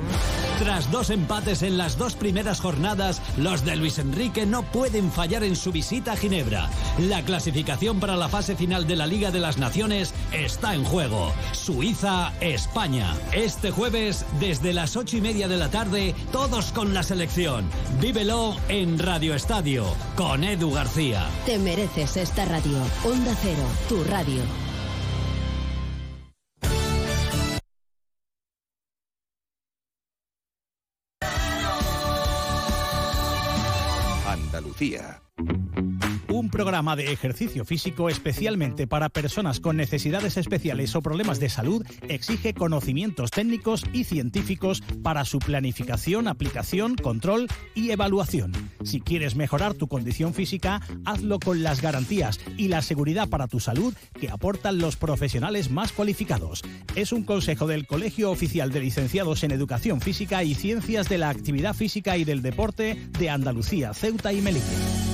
Tras dos empates en las dos primeras jornadas, los de Luis Enrique no pueden fallar en su visita a Ginebra. La clasificación para la fase final de la Liga de las Naciones está en juego. Suiza-España. Este jueves, desde las ocho y media de la tarde, todos con la selección. Vívelo en Radio Estadio, con Edu García. Te mereces esta radio. Onda Cero, tu radio. Andalucía. Programa de ejercicio físico especialmente para personas con necesidades especiales o problemas de salud exige conocimientos técnicos y científicos para su planificación, aplicación, control y evaluación. Si quieres mejorar tu condición física, hazlo con las garantías y la seguridad para tu salud que aportan los profesionales más cualificados. Es un consejo del Colegio Oficial de Licenciados en Educación Física y Ciencias de la Actividad Física y del Deporte de Andalucía, Ceuta y Melilla.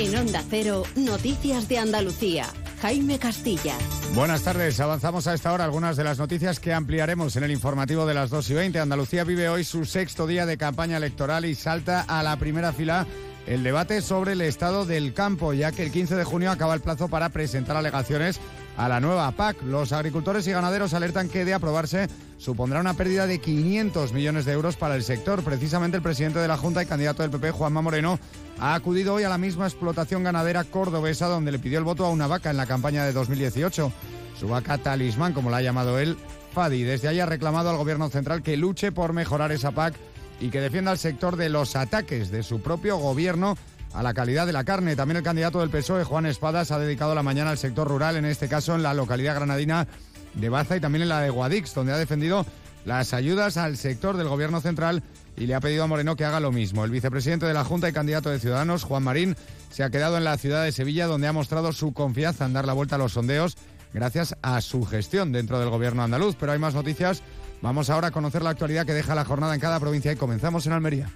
En Onda Cero, Noticias de Andalucía. Jaime Castilla. Buenas tardes. Avanzamos a esta hora algunas de las noticias que ampliaremos en el informativo de las 2 y 20. Andalucía vive hoy su sexto día de campaña electoral y salta a la primera fila el debate sobre el estado del campo, ya que el 15 de junio acaba el plazo para presentar alegaciones a la nueva PAC. Los agricultores y ganaderos alertan que de aprobarse supondrá una pérdida de 500 millones de euros para el sector. Precisamente el presidente de la Junta y candidato del PP, Juanma Moreno, ha acudido hoy a la misma explotación ganadera cordobesa donde le pidió el voto a una vaca en la campaña de 2018. Su vaca talismán, como la ha llamado él, Fadi. Desde ahí ha reclamado al gobierno central que luche por mejorar esa PAC y que defienda al sector de los ataques de su propio gobierno a la calidad de la carne. También el candidato del PSOE, Juan Espadas, ha dedicado la mañana al sector rural, en este caso en la localidad granadina de Baza y también en la de Guadix, donde ha defendido las ayudas al sector del gobierno central y le ha pedido a Moreno que haga lo mismo. El vicepresidente de la Junta y candidato de Ciudadanos, Juan Marín, se ha quedado en la ciudad de Sevilla, donde ha mostrado su confianza en dar la vuelta a los sondeos gracias a su gestión dentro del gobierno andaluz. Pero hay más noticias. Vamos ahora a conocer la actualidad que deja la jornada en cada provincia y comenzamos en Almería.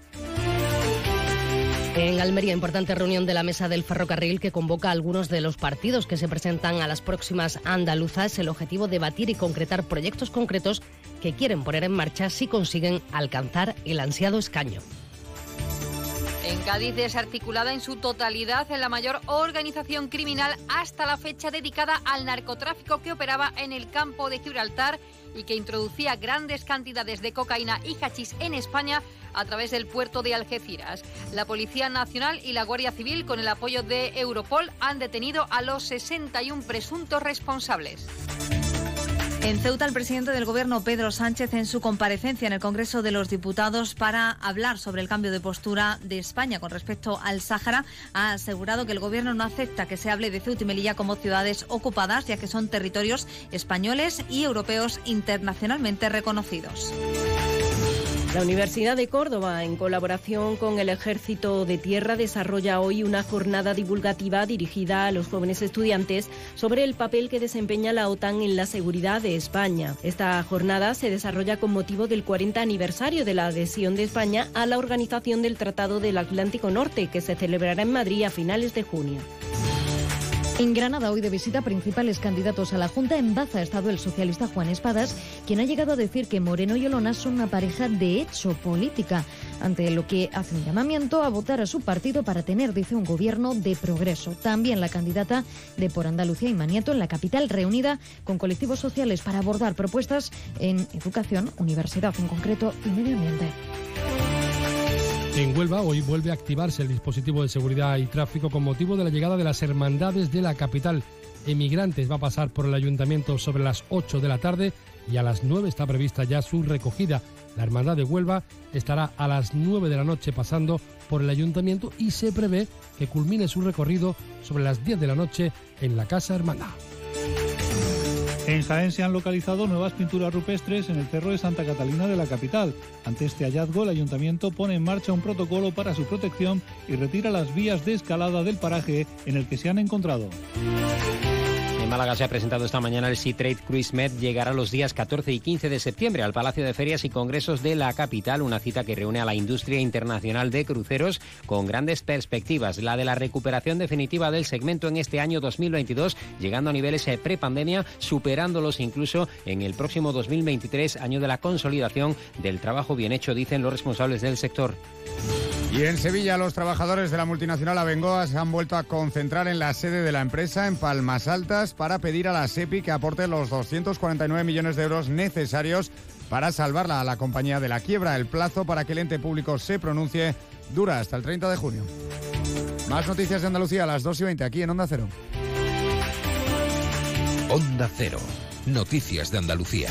En Almería, importante reunión de la mesa del ferrocarril que convoca a algunos de los partidos que se presentan a las próximas andaluzas. El objetivo debatir y concretar proyectos concretos que quieren poner en marcha si consiguen alcanzar el ansiado escaño. En Cádiz desarticulada en su totalidad en la mayor organización criminal hasta la fecha dedicada al narcotráfico que operaba en el campo de Gibraltar y que introducía grandes cantidades de cocaína y hachís en España a través del puerto de Algeciras. La Policía Nacional y la Guardia Civil, con el apoyo de Europol, han detenido a los 61 presuntos responsables. En Ceuta, el presidente del Gobierno, Pedro Sánchez, en su comparecencia en el Congreso de los Diputados para hablar sobre el cambio de postura de España con respecto al Sáhara, ha asegurado que el Gobierno no acepta que se hable de Ceuta y Melilla como ciudades ocupadas, ya que son territorios españoles y europeos internacionalmente reconocidos. La Universidad de Córdoba, en colaboración con el Ejército de Tierra, desarrolla hoy una jornada divulgativa dirigida a los jóvenes estudiantes sobre el papel que desempeña la OTAN en la seguridad de España. Esta jornada se desarrolla con motivo del 40 aniversario de la adhesión de España a la Organización del Tratado del Atlántico Norte, que se celebrará en Madrid a finales de junio. En Granada, hoy de visita principales candidatos a la Junta, en Baza ha estado el socialista Juan Espadas, quien ha llegado a decir que Moreno y Olona son una pareja de hecho política, ante lo que hace un llamamiento a votar a su partido para tener, dice, un gobierno de progreso. También la candidata de Por Andalucía y Maniato en la capital, reunida con colectivos sociales para abordar propuestas en educación, universidad en concreto y medio ambiente. En Huelva hoy vuelve a activarse el dispositivo de seguridad y tráfico con motivo de la llegada de las hermandades de la capital. Emigrantes va a pasar por el ayuntamiento sobre las 8 de la tarde y a las 9 está prevista ya su recogida. La Hermandad de Huelva estará a las 9 de la noche pasando por el ayuntamiento y se prevé que culmine su recorrido sobre las 10 de la noche en la Casa Hermandad. En Jaén se han localizado nuevas pinturas rupestres en el cerro de Santa Catalina de la capital. Ante este hallazgo, el ayuntamiento pone en marcha un protocolo para su protección y retira las vías de escalada del paraje en el que se han encontrado. En Málaga se ha presentado esta mañana el Sea Trade Cruise Med. Llegará los días 14 y 15 de septiembre al Palacio de Ferias y Congresos de la capital, una cita que reúne a la industria internacional de cruceros con grandes perspectivas. La de la recuperación definitiva del segmento en este año 2022, llegando a niveles eh, prepandemia, superándolos incluso en el próximo 2023, año de la consolidación del trabajo bien hecho, dicen los responsables del sector. Y en Sevilla los trabajadores de la multinacional Abengoa se han vuelto a concentrar en la sede de la empresa en Palmas Altas para pedir a la SEPI que aporte los 249 millones de euros necesarios para salvarla a la compañía de la quiebra. El plazo para que el ente público se pronuncie dura hasta el 30 de junio. Más noticias de Andalucía a las 2 y 20 aquí en Onda Cero. Onda Cero. Noticias de Andalucía.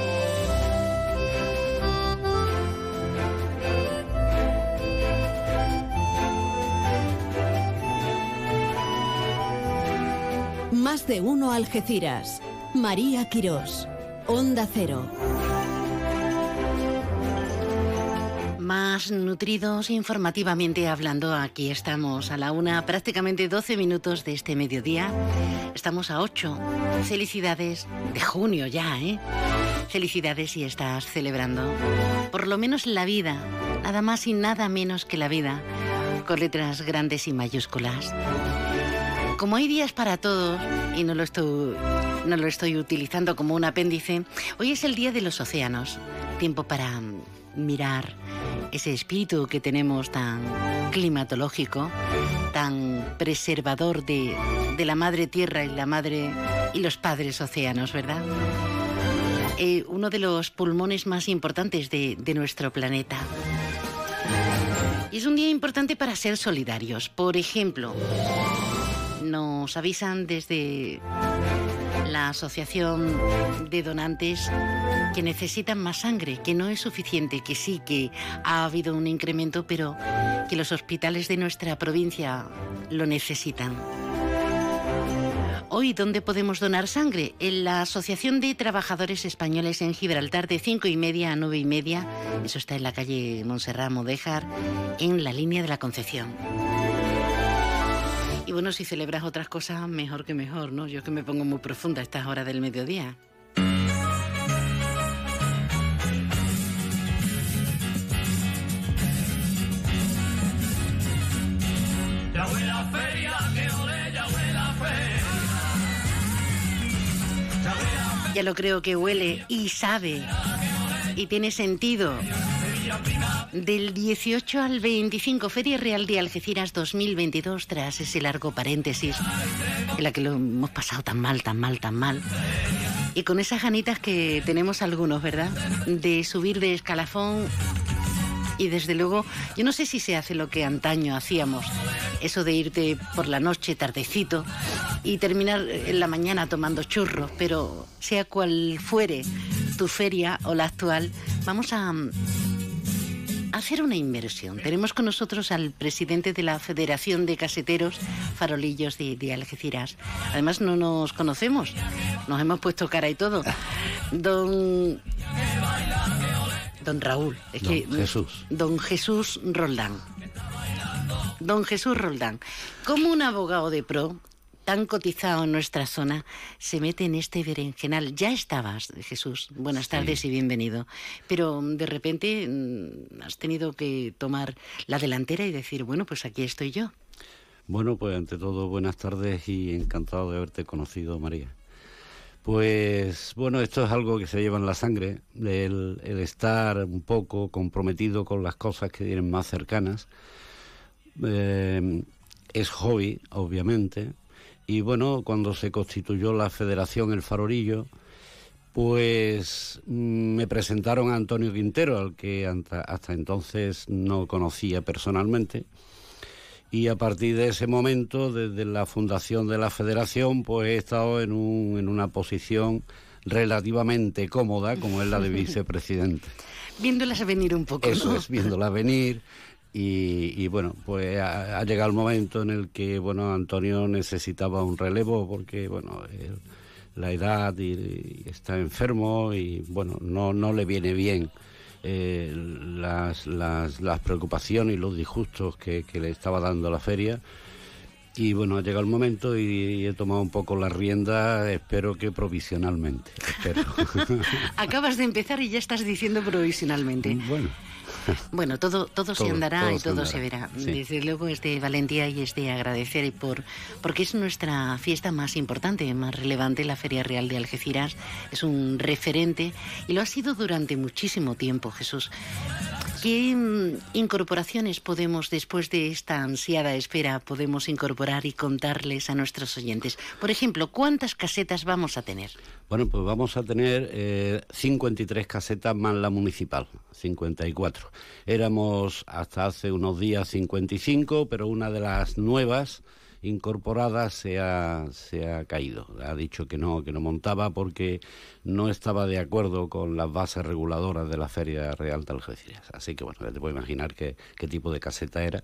Más de uno Algeciras. María Quirós. Onda Cero. Más nutridos informativamente hablando, aquí estamos a la una, prácticamente 12 minutos de este mediodía. Estamos a 8. Felicidades de junio ya, ¿eh? Felicidades si estás celebrando. Por lo menos la vida, nada más y nada menos que la vida, con letras grandes y mayúsculas. Como hay días para todos, y no lo, estoy, no lo estoy utilizando como un apéndice, hoy es el Día de los Océanos. Tiempo para mirar ese espíritu que tenemos tan climatológico, tan preservador de, de la madre tierra y la madre y los padres océanos, ¿verdad? Eh, uno de los pulmones más importantes de, de nuestro planeta. Y es un día importante para ser solidarios. Por ejemplo, nos avisan desde la Asociación de Donantes que necesitan más sangre, que no es suficiente, que sí que ha habido un incremento, pero que los hospitales de nuestra provincia lo necesitan. Hoy, ¿dónde podemos donar sangre? En la Asociación de Trabajadores Españoles en Gibraltar, de 5 y media a 9 y media. Eso está en la calle Montserrat Modéjar, en la línea de la Concepción. Y bueno, si celebras otras cosas, mejor que mejor, ¿no? Yo que me pongo muy profunda a estas horas del mediodía. Ya lo creo que huele y sabe y tiene sentido. Del 18 al 25, Feria Real de Algeciras 2022, tras ese largo paréntesis en la que lo hemos pasado tan mal, tan mal, tan mal. Y con esas ganitas que tenemos algunos, ¿verdad? De subir de escalafón y desde luego, yo no sé si se hace lo que antaño hacíamos, eso de irte por la noche tardecito y terminar en la mañana tomando churros, pero sea cual fuere tu feria o la actual, vamos a mm, hacer una inversión. Tenemos con nosotros al presidente de la Federación de Caseteros Farolillos de, de Algeciras. Además no nos conocemos, nos hemos puesto cara y todo. Don Don Raúl, es que Don Jesús. Don Jesús Roldán. Don Jesús Roldán, ¿cómo un abogado de pro tan cotizado en nuestra zona se mete en este berenjenal? Ya estabas, Jesús. Buenas tardes y bienvenido. Pero de repente mm, has tenido que tomar la delantera y decir, bueno, pues aquí estoy yo. Bueno, pues ante todo buenas tardes y encantado de haberte conocido, María. Pues bueno, esto es algo que se lleva en la sangre, el, estar un poco comprometido con las cosas que tienen más cercanas. Eh, es hobby, obviamente, y bueno, cuando se constituyó la Federación El Farorillo, pues mm, me presentaron a Antonio Quintero, al que hasta entonces no conocía personalmente. Y a partir de ese momento, desde la fundación de la federación, pues he estado en, un, en una posición relativamente cómoda, como es la de vicepresidente. Viéndolas venir un poco. Eso es, viéndolas venir. Y, bueno, pues ha, llegado el momento en el que, bueno, Antonio necesitaba un relevo porque, bueno, la edad y, está enfermo y, bueno, no, no le viene bien eh, las, las, las, preocupaciones y los disgustos que, le estaba dando la feria. Y bueno, ha llegado el momento y, he tomado un poco la rienda, espero que provisionalmente. Acabas de empezar y ya estás diciendo provisionalmente. Bueno. Bueno, todo, todo, se andará y todo se, verá. Desde luego es de valentía y es de agradecer por, porque es nuestra fiesta más importante, más relevante, la Feria Real de Algeciras. Es un referente y lo ha sido durante muchísimo tiempo, Jesús. ¿Qué mm, incorporaciones podemos, después de esta ansiada espera, podemos incorporar y contarles a nuestros oyentes? Por ejemplo, ¿cuántas casetas vamos a tener? Bueno, pues vamos a tener eh, 53 casetas más la municipal, 54. Éramos hasta hace unos días 55, pero una de las nuevas incorporada se ha, se ha caído. Ha dicho que no, que no montaba porque no estaba de acuerdo con las bases reguladoras de la Feria Real de Algeciras. Así que bueno, ya te puedo imaginar qué, qué tipo de caseta era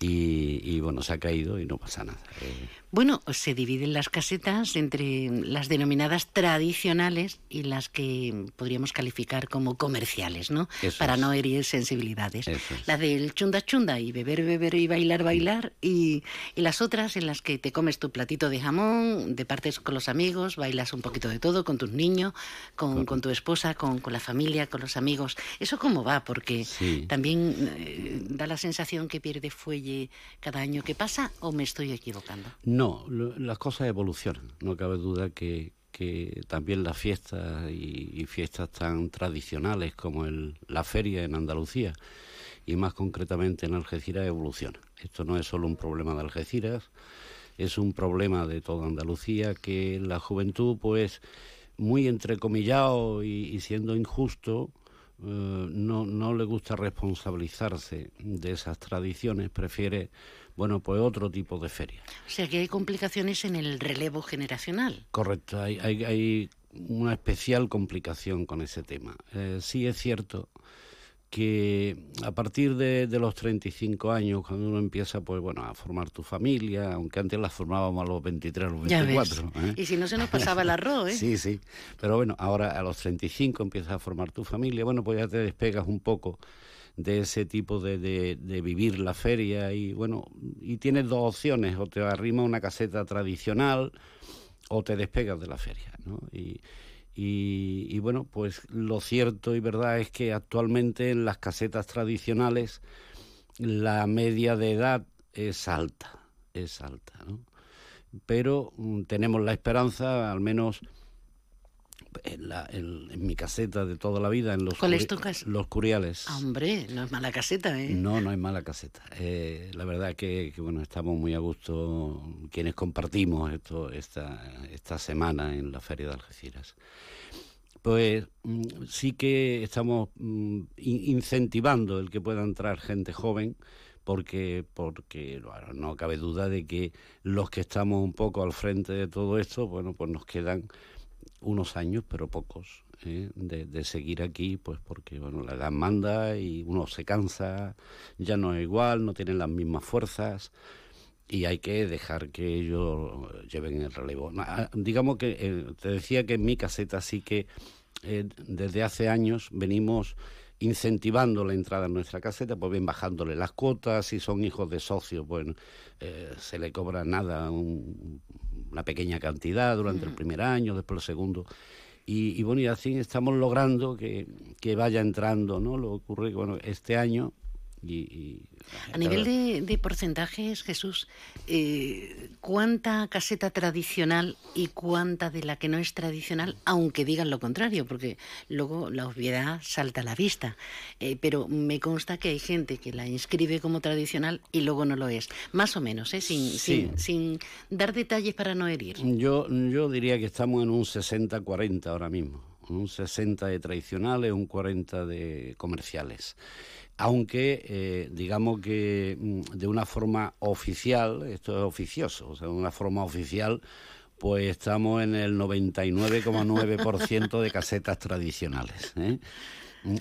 y, bueno, se ha caído y no pasa nada. Eh, bueno, se dividen las casetas entre las denominadas tradicionales y las que podríamos calificar como comerciales, ¿no? Para no herir sensibilidades. La del chunda chunda y beber, beber y bailar, bailar y, las otras en las que te comes tu platito de jamón, departes con los amigos, bailas un poquito de todo con tus niños, con, con tu esposa, con, con, la familia, con los amigos. ¿Eso cómo va? Porque también eh, da la sensación que pierde fuelle cada año que pasa o me estoy equivocando? No, las cosas evolucionan. No cabe duda que, también las fiestas y, fiestas tan tradicionales como el, la feria en Andalucía y más concretamente en Algeciras evolucionan. Esto no es solo un problema de Algeciras, es un problema de toda Andalucía que la juventud pues muy entrecomillado y siendo injusto eh, no, no le gusta responsabilizarse de esas tradiciones, prefiere, bueno, pues otro tipo de feria. O sea que hay complicaciones en el relevo generacional. Correcto, hay, hay, hay una especial complicación con ese tema. Eh, sí es cierto que a partir de, los 35 años, cuando uno empieza pues bueno a formar tu familia, aunque antes la formábamos a los 23, a los 24. ¿eh? Y si no se nos pasaba el arroz, ¿eh? sí, sí. Pero bueno, ahora a los 35 empiezas a formar tu familia, bueno, pues ya te despegas un poco de ese tipo de, de, vivir la feria y bueno, y tienes dos opciones, o te arrima una caseta tradicional o te despegas de la feria, ¿no? Y, y, bueno, pues lo cierto y verdad es que actualmente en las casetas tradicionales la media de edad es alta, es alta, ¿no? Pero mm, tenemos la esperanza, al menos en, mi caseta de toda la vida, en los, ¿Cuál es tu los Curiales. Ah, hombre, no es mala caseta, ¿eh? No, no es mala caseta. Eh, la verdad que, que, bueno, estamos muy a gusto quienes compartimos esto esta, esta semana en la Feria de Algeciras. Pues mm, sí que estamos mm, incentivando el que pueda entrar gente joven, porque, porque no cabe duda de que los que estamos un poco al frente de todo esto, bueno, pues nos quedan unos años, pero pocos, ¿eh? de, seguir aquí, pues porque bueno, la edad manda y uno se cansa, ya no es igual, no tienen las mismas fuerzas y hay que dejar que ellos lleven el relevo. Ah, digamos que eh, te decía que en mi caseta sí que eh, desde hace años venimos incentivando la entrada en nuestra caseta, pues bien bajándole las cuotas, si son hijos de socios, bueno, se le cobra nada, un, una pequeña cantidad durante el primer año, después el segundo. Y, bueno, y así estamos logrando que, vaya entrando, ¿no? Lo que ocurre que, bueno, este año y, a nivel de, de, porcentajes, Jesús, eh, ¿cuánta caseta tradicional y cuánta de la que no es tradicional, aunque digan lo contrario? Porque luego la obviedad salta a la vista. Eh, pero me consta que hay gente que la inscribe como tradicional y luego no lo es. Más o menos, ¿eh? sin, sin, sin dar detalles para no herir. Yo, yo diría que estamos en un 60-40 ahora mismo. Un 60 de tradicionales, un 40 de comerciales aunque eh, digamos que mm, de una forma oficial, esto es oficioso, o sea, de una forma oficial, pues estamos en el 99,9% de casetas tradicionales. ¿eh?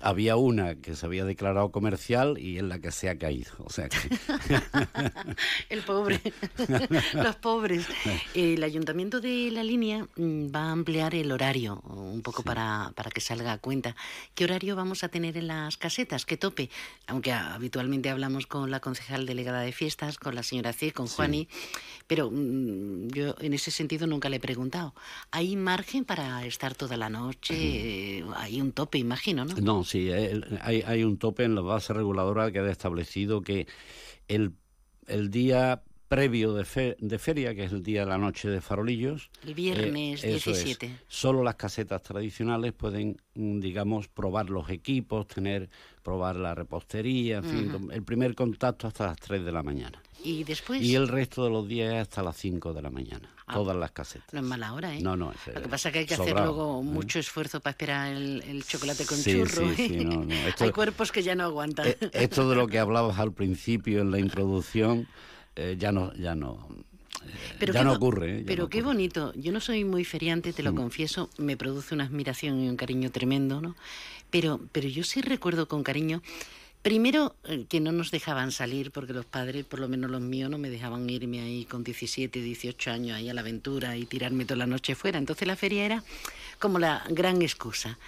Había una que se había declarado comercial y en la que se ha caído. O sea El pobre, los pobres. El ayuntamiento de la línea mm, va a ampliar el horario un poco para, para que salga a cuenta. ¿Qué horario vamos a tener en las casetas? ¿Qué tope? Aunque habitualmente hablamos con la concejal delegada de fiestas, con la señora C, con Juani, pero mm, yo en ese sentido nunca le he preguntado. ¿Hay margen para estar toda la noche? Hay un tope, imagino, ¿no? No, sí, hay, hay un tope en la base reguladora que ha establecido que el, el día previo de, de, feria, que es el día de la noche de farolillos. El viernes 17. Eh, solo las casetas tradicionales pueden, mm, digamos, probar los equipos, tener, probar la repostería, en fin, el primer contacto hasta las 3 de la mañana. ¿Y después? Y el resto de los días hasta las 5 de la mañana. Ah, todas las casetas. No es mala hora, ¿eh? No, no. Lo que pasa es que hay que hacer luego ¿eh? mucho esfuerzo para esperar el, chocolate con sí, churro. Sí, sí, no, no. hay cuerpos que ya no aguantan. Eh, esto de lo que hablabas al principio en la introducción, eh, ya no... Ya no pero ya no ocurre. pero qué bonito. Yo no soy muy feriante, te lo mm. confieso. Me produce una admiración y un cariño tremendo, ¿no? Pero, pero yo sí recuerdo con cariño Primero, eh, que no nos dejaban salir porque los padres, por lo menos los míos, no me dejaban irme ahí con 17, 18 años ahí a la aventura y tirarme toda la noche fuera. Entonces la feria era como la gran excusa.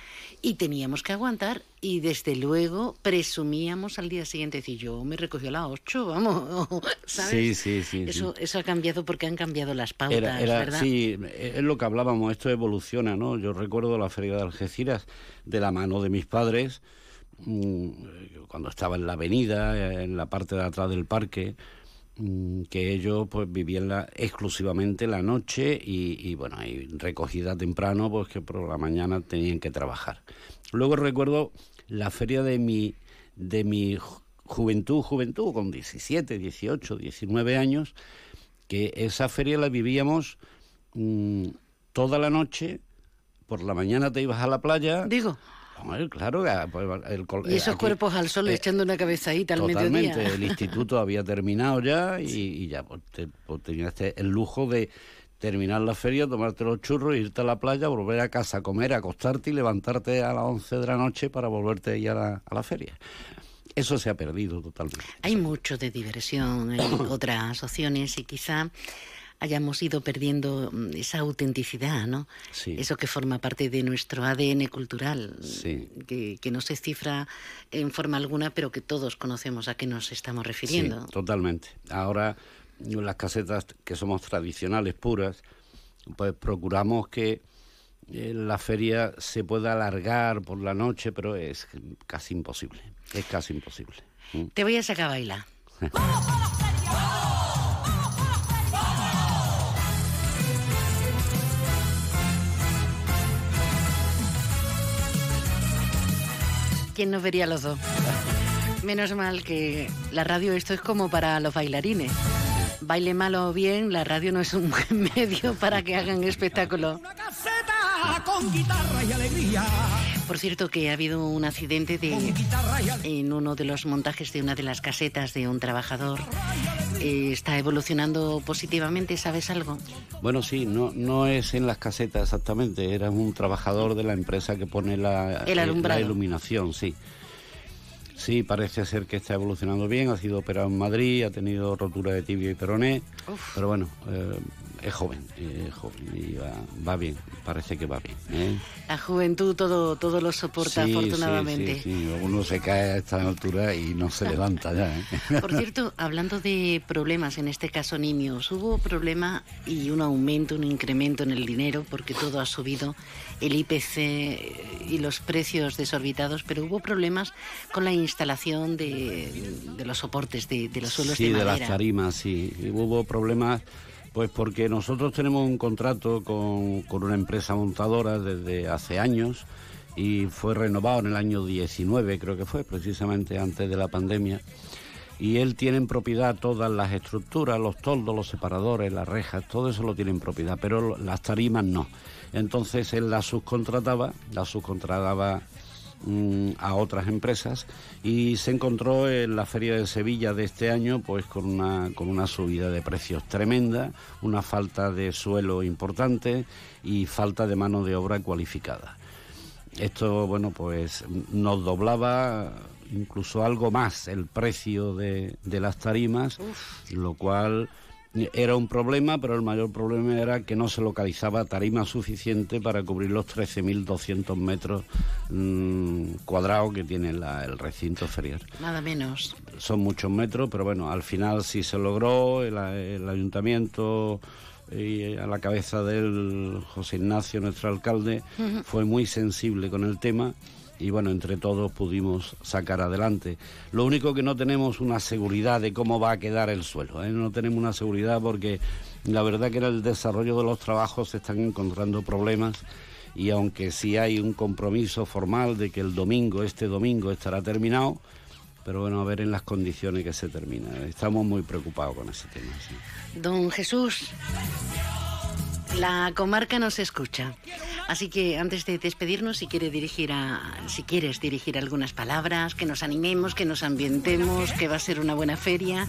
Y teníamos que aguantar y desde luego presumíamos al día siguiente decir, yo me recogió a las 8, vamos, ¿sabes? Sí, sí, sí. Eso, eso ha cambiado porque han cambiado las pautas, ¿verdad? Sí, es lo que hablábamos, esto evoluciona, ¿no? Yo recuerdo la feria de Algeciras de la mano de mis padres Mm, cuando estaba en la avenida, en la parte de atrás del parque, que ellos pues vivían la, exclusivamente la noche y, bueno, y recogida temprano, pues que por la mañana tenían que trabajar. Luego recuerdo la feria de mi, de mi juventud, juventud, con 17, 18, 19 años, que esa feria la vivíamos mm, toda la noche, por la mañana te ibas a la playa. Digo claro. Pues, y esos cuerpos al sol eh, echando una cabezadita al mediodía. el instituto había terminado ya y, ya pues, pues, tenías el lujo de terminar la feria, tomarte los churros, irte a la playa, volver a casa, comer, acostarte y levantarte a las 11 de la noche para volverte a ir a la, a la feria. Eso se ha perdido totalmente. Hay mucho de diversión en otras opciones y quizá hayamos ido perdiendo mm, esa autenticidad, ¿no? Sí. Eso que forma parte de nuestro ADN cultural, sí. que, que, no se cifra en forma alguna, pero que todos conocemos a qué nos estamos refiriendo. Sí, totalmente. Ahora, las casetas que somos tradicionales, puras, pues procuramos que eh, la feria se pueda alargar por la noche, pero es casi imposible. Es casi imposible. Te voy a sacar a bailar. ¿Quién nos vería los dos? Menos mal que la radio esto es como para los bailarines. Baile malo o bien, la radio no es un buen medio para que hagan espectáculo. con guitarra y alegría. Por cierto que ha habido un accidente de, en uno de los montajes de una de las casetas de un trabajador. Eh, ¿Está evolucionando positivamente? ¿Sabes algo? Bueno, sí, no, no es en las casetas exactamente, era un trabajador de la empresa que pone la, eh, la iluminación, sí. Sí, parece ser que está evolucionando bien, ha sido operado en Madrid, ha tenido rotura de tibio y peroné, pero bueno, eh, es joven, es joven y va, bien, parece que va bien. ¿eh? La juventud todo, todo lo soporta afortunadamente. Sí, sí, uno se cae a esta altura y no se levanta ya. ¿eh? Por cierto, hablando de problemas, en este caso niños, hubo problema y un aumento, un incremento en el dinero porque todo ha subido, el IPC y los precios desorbitados, pero hubo problemas con la instalación de, de los soportes, de, de los suelos sí, de de, madera. las tarimas, sí. Hubo problemas, pues porque nosotros tenemos un contrato con, con una empresa montadora desde hace años y fue renovado en el año 19, creo que fue, precisamente antes de la pandemia. Y él tiene en propiedad todas las estructuras, los toldos, los separadores, las rejas, todo eso lo tiene en propiedad, pero las tarimas no. Entonces él las subcontrataba, las subcontrataba mm, a otras empresas y se encontró en la feria de Sevilla de este año pues con una con una subida de precios tremenda, una falta de suelo importante y falta de mano de obra cualificada. Esto bueno pues nos doblaba incluso algo más el precio de, de las tarimas, lo cual era un problema, pero el mayor problema era que no se localizaba tarima suficiente para cubrir los 13.200 metros mm, cuadrados que tiene la- el recinto ferial. Nada menos. Son muchos metros, pero bueno, al final sí se logró, el, el ayuntamiento y a la cabeza del José Ignacio, nuestro alcalde, fue muy sensible con el tema y bueno, entre todos pudimos sacar adelante. Lo único que no tenemos una seguridad de cómo va a quedar el suelo, ¿eh? no tenemos una seguridad porque la verdad que en el desarrollo de los trabajos se están encontrando problemas y aunque sí hay un compromiso formal de que el domingo, este domingo, estará terminado, pero bueno, a ver en las condiciones que se termina. Estamos muy preocupados con ese tema. Don Jesús, la comarca nos escucha. Así que antes de despedirnos, si quiere dirigir a, si quieres dirigir algunas palabras, que nos animemos, que nos ambientemos, que va a ser una buena feria,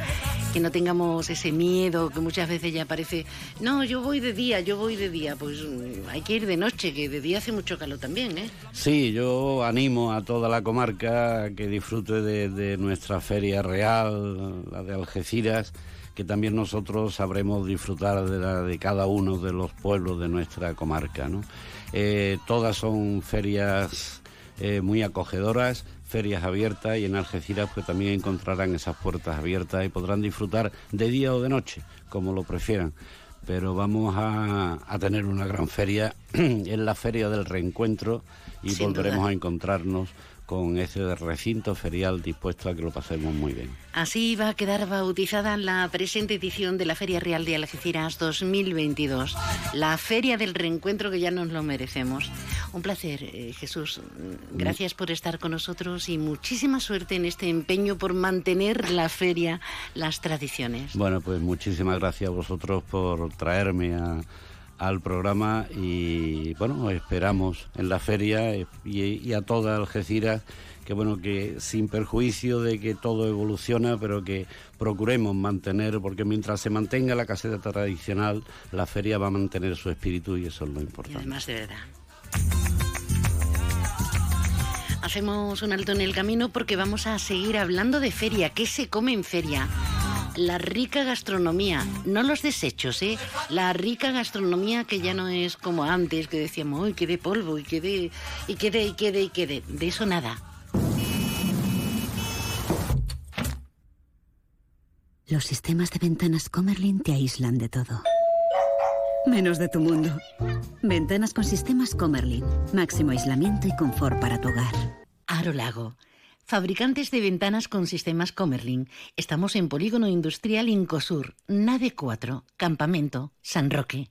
que no tengamos ese miedo que muchas veces ya parece, no, yo voy de día, yo voy de día, pues mm, hay que ir de noche, que de día hace mucho calor también, ¿eh? Sí, yo animo a toda la comarca que disfrute de, de nuestra feria real, la de Algeciras, que también nosotros sabremos disfrutar de, la, de cada uno de los pueblos de nuestra comarca. ¿no? Eh, todas son ferias eh, muy acogedoras, ferias abiertas y en Algeciras pues también encontrarán esas puertas abiertas y podrán disfrutar de día o de noche, como lo prefieran. Pero vamos a, a tener una gran feria, en la feria del reencuentro y Sin volveremos duda. a encontrarnos con ese recinto ferial dispuesto a que lo pasemos muy bien. Así va a quedar bautizada la presente edición de la Feria Real de Algeciras 2022, la Feria del Reencuentro que ya nos lo merecemos. Un placer, eh, Jesús. Gracias por estar con nosotros y muchísima suerte en este empeño por mantener la feria, las tradiciones. Bueno, pues muchísimas gracias a vosotros por traerme a- al programa y bueno, esperamos en la feria y, y a toda Algeciras que bueno, que sin perjuicio de que todo evoluciona, pero que procuremos mantener, porque mientras se mantenga la caseta tradicional, la feria va a mantener su espíritu y eso es lo Y importante. además de verdad. Hacemos un alto en el camino porque vamos a seguir hablando de feria. ¿Qué se come en feria? La rica gastronomía, no los desechos, ¿eh? La rica gastronomía que ya no es como antes, que decíamos, uy, que de polvo, y que de, y que de, y que de, y que de. De eso nada. Los sistemas de ventanas Comerlin te aíslan de todo. Menos de tu mundo. Ventanas con sistemas Comerlin. Máximo aislamiento y confort para tu hogar. Aro Lago. Fabricantes de ventanas con sistemas Comerlin. Estamos en Polígono Industrial Incosur, Nave 4, Campamento, San Roque.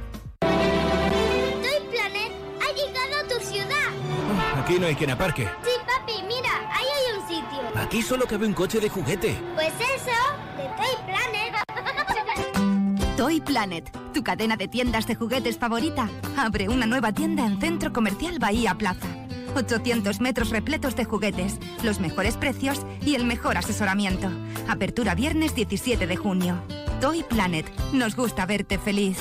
Aquí no hay quien aparque. Sí, papi, mira, ahí hay un sitio. Aquí solo cabe un coche de juguete. Pues eso, de Toy Planet. Toy Planet, tu cadena de tiendas de juguetes favorita, abre una nueva tienda en Centro Comercial Bahía Plaza. 800 metros repletos de juguetes, los mejores precios y el mejor asesoramiento. Apertura viernes 17 de junio. Toy Planet, nos gusta verte feliz.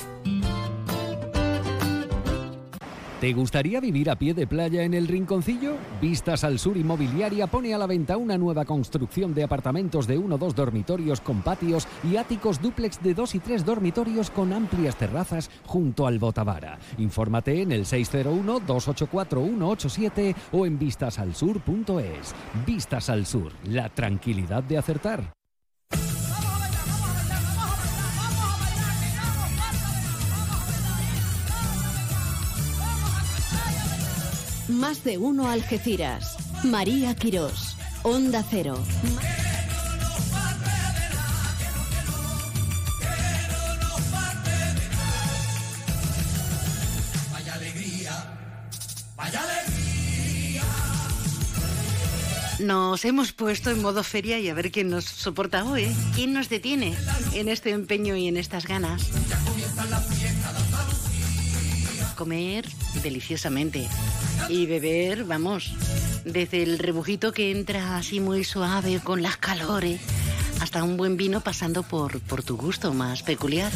¿Te gustaría vivir a pie de playa en el Rinconcillo? Vistas al Sur Inmobiliaria pone a la venta una nueva construcción de apartamentos de uno o dos dormitorios con patios y áticos dúplex de dos y tres dormitorios con amplias terrazas junto al Botavara. Infórmate en el 601-284-187 o en vistasalsur.es. Vistas al Sur, la tranquilidad de acertar. Más de uno Algeciras. María Quirós. Onda Cero. Vaya alegría, vaya alegría. Nos hemos puesto en modo feria y a ver quién nos soporta hoy, ¿eh? quién nos detiene en este empeño y en estas ganas. Comer deliciosamente y beber, vamos, desde el rebujito que entra así muy suave con las calores hasta un buen vino pasando por, por tu gusto más peculiar.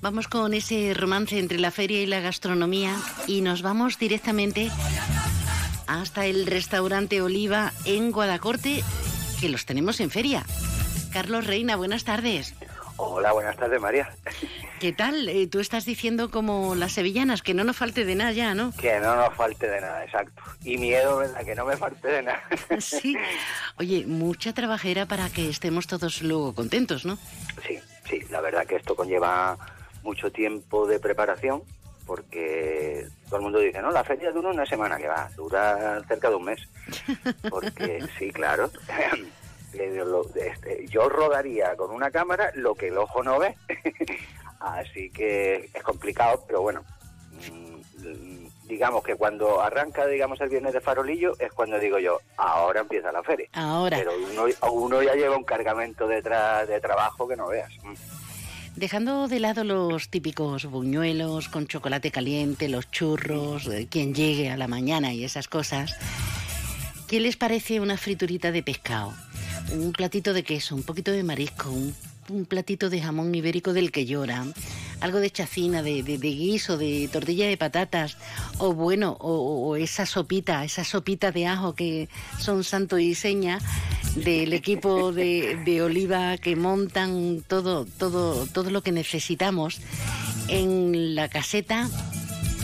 Vamos con ese romance entre la feria y la gastronomía y nos vamos directamente hasta el restaurante Oliva en Guadacorte, que los tenemos en feria. Carlos Reina, buenas tardes. Hola, buenas tardes, María. ¿Qué tal? Eh, tú estás diciendo como las sevillanas, que no nos falte de nada ya, ¿no? Que no nos falte de nada, exacto. Y miedo, ¿verdad? Que no me falte de nada. Sí. Oye, mucha trabajera para que estemos todos luego contentos, ¿no? Sí, sí, la verdad que esto conlleva mucho tiempo de preparación, porque todo el mundo dice, no, la feria dura una semana, que va, dura cerca de un mes. Porque, sí, claro. Este, yo rodaría con una cámara lo que el ojo no ve. Así que es complicado, pero bueno, mm, digamos que cuando arranca, digamos, el viernes de farolillo es cuando digo yo, ahora empieza la feria. Ahora. Pero uno, uno ya lleva un cargamento detrás de trabajo que no veas. Mm. Dejando de lado los típicos buñuelos con chocolate caliente, los churros, eh, quien llegue a la mañana y esas cosas, ¿qué les parece una friturita de pescado? Un platito de queso, un poquito de marisco, un, un platito de jamón ibérico del que llora, algo de chacina, de, de- de guiso, de tortilla de patatas, o bueno, o, o esa sopita, esa sopita de ajo que son santo y seña del equipo de, de Oliva que montan todo, todo, todo lo que necesitamos en la caseta.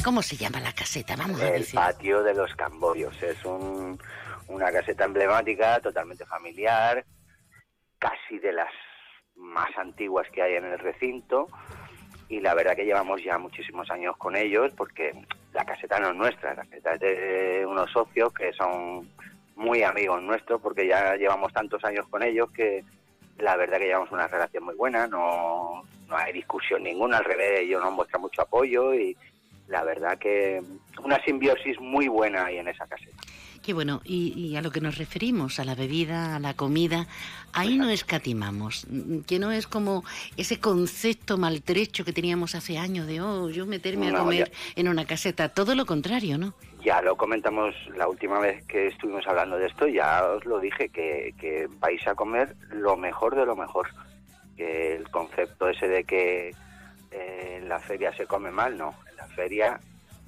¿Cómo se llama la caseta? Vamos a El decir. patio de los Camborios. Es un- una caseta emblemática, totalmente familiar, casi de las más antiguas que hay en el recinto. Y la verdad que llevamos ya muchísimos años con ellos porque la caseta no es nuestra, la caseta es de unos socios que son muy amigos nuestros porque ya llevamos tantos años con ellos que la verdad que llevamos una relación muy buena, no, no hay discusión ninguna, al revés, ellos nos muestran mucho apoyo y la verdad que una simbiosis muy buena hay en esa caseta. Qué bueno, y, y a lo que nos referimos, a la bebida, a la comida, ahí no escatimamos, que no es como ese concepto maltrecho que teníamos hace años de, oh, yo meterme a comer ya. en una caseta, todo lo contrario, ¿no? Ya lo comentamos la última vez que estuvimos hablando de esto, ya os lo dije, que, que vais a comer lo mejor de lo mejor. Que el concepto ese de que eh, en la feria se come mal, no. En la feria,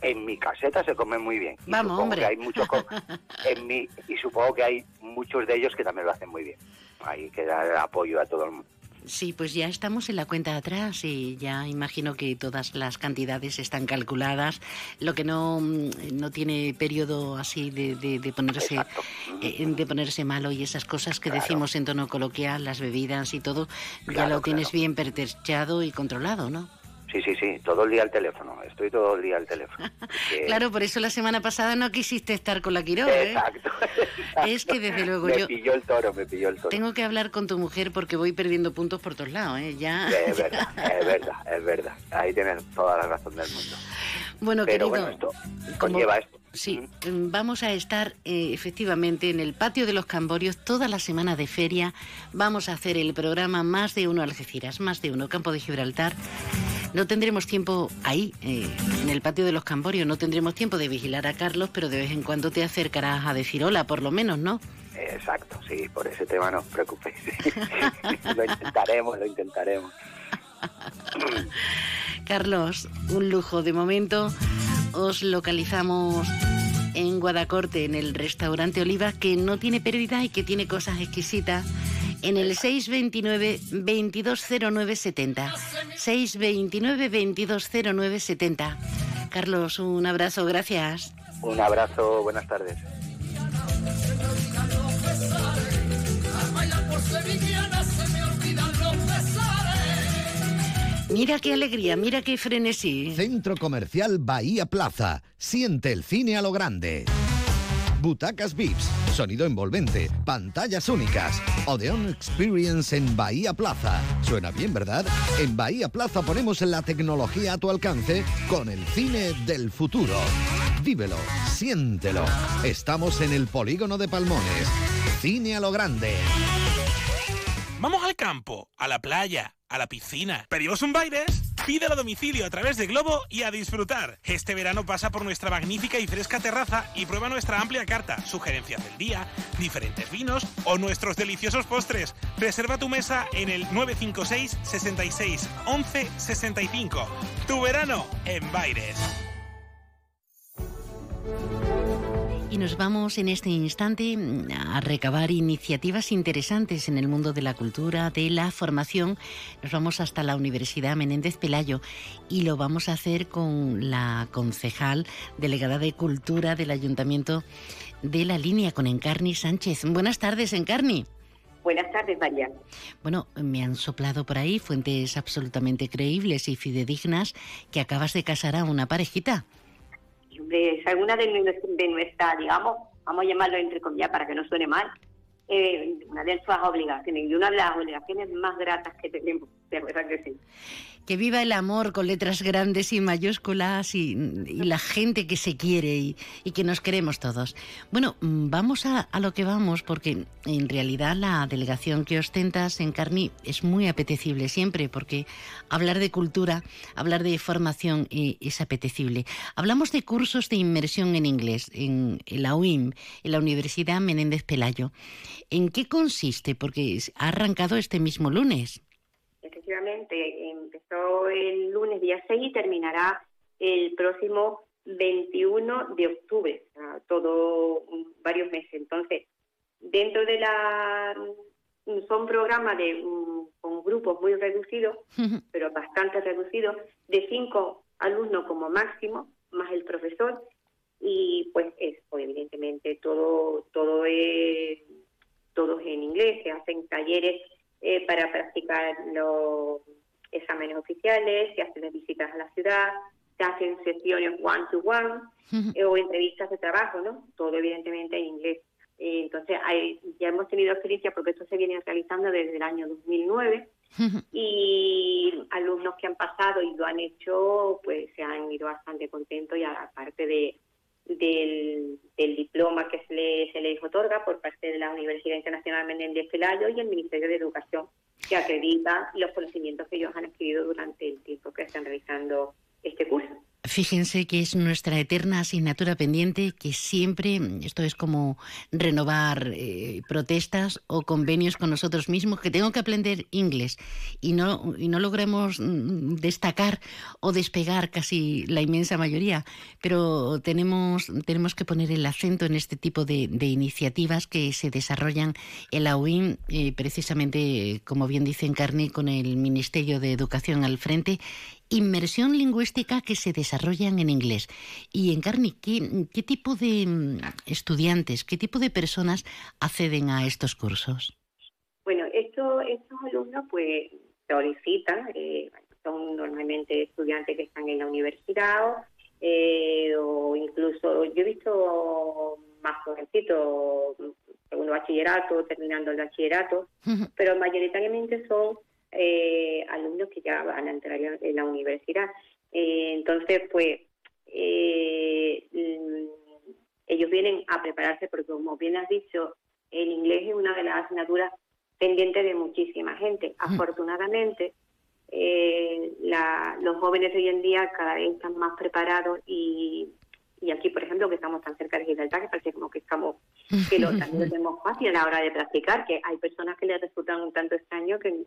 en mi caseta se come muy bien. Y Vamos, hombre. que hay muchos en mi, y supongo que hay muchos de ellos que también lo hacen muy bien. Hay que dar apoyo a todo el mundo. Sí, pues ya estamos en la cuenta atrás y ya imagino que todas las cantidades están calculadas. Lo que no, mm, no tiene periodo así de, de- de ponerse eh, de ponerse malo y esas cosas que decimos en tono coloquial, las bebidas y todo, ya Claro, lo tienes bien pertrechado y controlado, ¿no? Sí, sí, sí, todo el día al teléfono. Estoy todo el día al teléfono. Claro, por eso la semana pasada no quisiste estar con la Quiroga, ¿eh? Exacto. Es que desde luego me yo pilló el toro, me pilló el toro. tengo que hablar con tu mujer porque voy perdiendo puntos por todos lados, ¿eh? Ya. Es verdad, es verdad, es verdad. Ahí tienes toda la razón del mundo. Bueno, Pero querido, bueno, esto conlleva esto. Sí, mm, vamos a estar eh, efectivamente en el patio de los Camborios toda la semana de feria. Vamos a hacer el programa Más de Uno Algeciras, Más de Uno Campo de Gibraltar. No tendremos tiempo ahí, eh, en el patio de los Camborios, no tendremos tiempo de vigilar a Carlos, pero de vez en cuando te acercarás a decir hola, por lo menos, ¿no? Exacto, sí, por ese tema no os preocupéis. lo intentaremos, lo intentaremos. Carlos, un lujo. De momento os localizamos en Guadacorte, en el restaurante Oliva, que no tiene pérdida y que tiene cosas exquisitas. En el 629 220970. 629 220970. Carlos, un abrazo, gracias. Un abrazo, buenas tardes. Mira qué alegría, mira qué frenesí. Centro Comercial Bahía Plaza. Siente el cine a lo grande. Butacas VIPs, sonido envolvente, pantallas únicas. Odeon Experience en Bahía Plaza. Suena bien, ¿verdad? En Bahía Plaza ponemos la tecnología a tu alcance con el cine del futuro. Vívelo, siéntelo. Estamos en el polígono de Palmones. Cine a lo grande. Vamos al campo, a la playa, a la piscina. ¿Pedimos un baile? Pídelo a domicilio a través de Globo y a disfrutar. Este verano pasa por nuestra magnífica y fresca terraza y prueba nuestra amplia carta, sugerencias del día, diferentes vinos o nuestros deliciosos postres. Reserva tu mesa en el 956 66 11 65. Tu verano en Baires. Y nos vamos en este instante mm, a recabar iniciativas interesantes en el mundo de la cultura, de la formación. Nos vamos hasta la Universidad Menéndez Pelayo y lo vamos a hacer con la concejal delegada de Cultura del Ayuntamiento de la Línea, con Encarni Sánchez. Buenas tardes, Encarni. Buenas tardes, María. Bueno, me han soplado por ahí fuentes absolutamente creíbles y fidedignas que acabas de casar a una parejita de, alguna de, de nuestra, digamos, vamos a llamarlo entre comillas para que no suene mal, eh, una de nuestras obligaciones y una de las obligaciones más gratas que tenemos, de verdad que sí. Que viva el amor con letras grandes y mayúsculas y, la gente que se quiere y, que nos queremos todos. Bueno, mm, vamos a, lo que vamos porque en realidad la delegación que ostentas en Carni es muy apetecible siempre porque hablar de cultura, hablar de formación eh, es apetecible. Hablamos de cursos de inmersión en inglés en, la UIM, en la Universidad Menéndez Pelayo. ¿En qué consiste? Porque ha arrancado este mismo lunes. Efectivamente, el lunes día 6 y terminará el próximo 21 de octubre, todo varios meses. Entonces, dentro de la son programas de con grupos muy reducidos, pero bastante reducidos, de cinco alumnos como máximo, más el profesor, y pues es, pues, evidentemente todo todo es todo en inglés, se hacen talleres eh, para practicar los exámenes oficiales, se hacen visitas a la ciudad, se hacen sesiones one-to-one eh, o entrevistas de trabajo, ¿no? Todo evidentemente en inglés. Eh, entonces, ya hemos tenido experiencia porque esto se viene realizando desde el año 2009 y alumnos que han pasado y lo han hecho, pues se han ido bastante contentos y aparte de, del, diploma que se, le, se les otorga por parte de la Universidad Internacional Menéndez Pelayo y el Ministerio de Educación, que acredita los conocimientos que ellos han adquirido durante el tiempo que están realizando. Fíjense que es nuestra eterna asignatura pendiente, que siempre, esto es como renovar eh, protestas o convenios con nosotros mismos, que tengo que aprender inglés y no, y no logremos mm, destacar o despegar casi la inmensa mayoría, pero tenemos, tenemos que poner el acento en este tipo de, iniciativas que se desarrollan en la UIM, eh, precisamente, como bien dice Encarni, con el Ministerio de Educación al frente inmersión lingüística que se desarrollan en inglés. Y en Carni, ¿qué, tipo de mm, estudiantes, qué tipo de personas acceden a estos cursos? Bueno, estos, estos alumnos pues solicitan, eh, son normalmente estudiantes que están en la universidad eh, o incluso yo he visto más jovencitos, segundo bachillerato, terminando el bachillerato, pero mayoritariamente son eh, alumnos que ya van a entrar en la universidad. Eh, entonces, pues, eh, mm, ellos vienen a prepararse porque, como bien has dicho, el inglés es una de las asignaturas pendientes de muchísima gente. Afortunadamente, los jóvenes hoy en día cada vez están más preparados y, y aquí, por ejemplo, que estamos tan cerca de Gibraltar, que parece como que estamos, que lo, también lo tenemos fácil a la hora de practicar, que hay personas que les resultan un tanto extraño que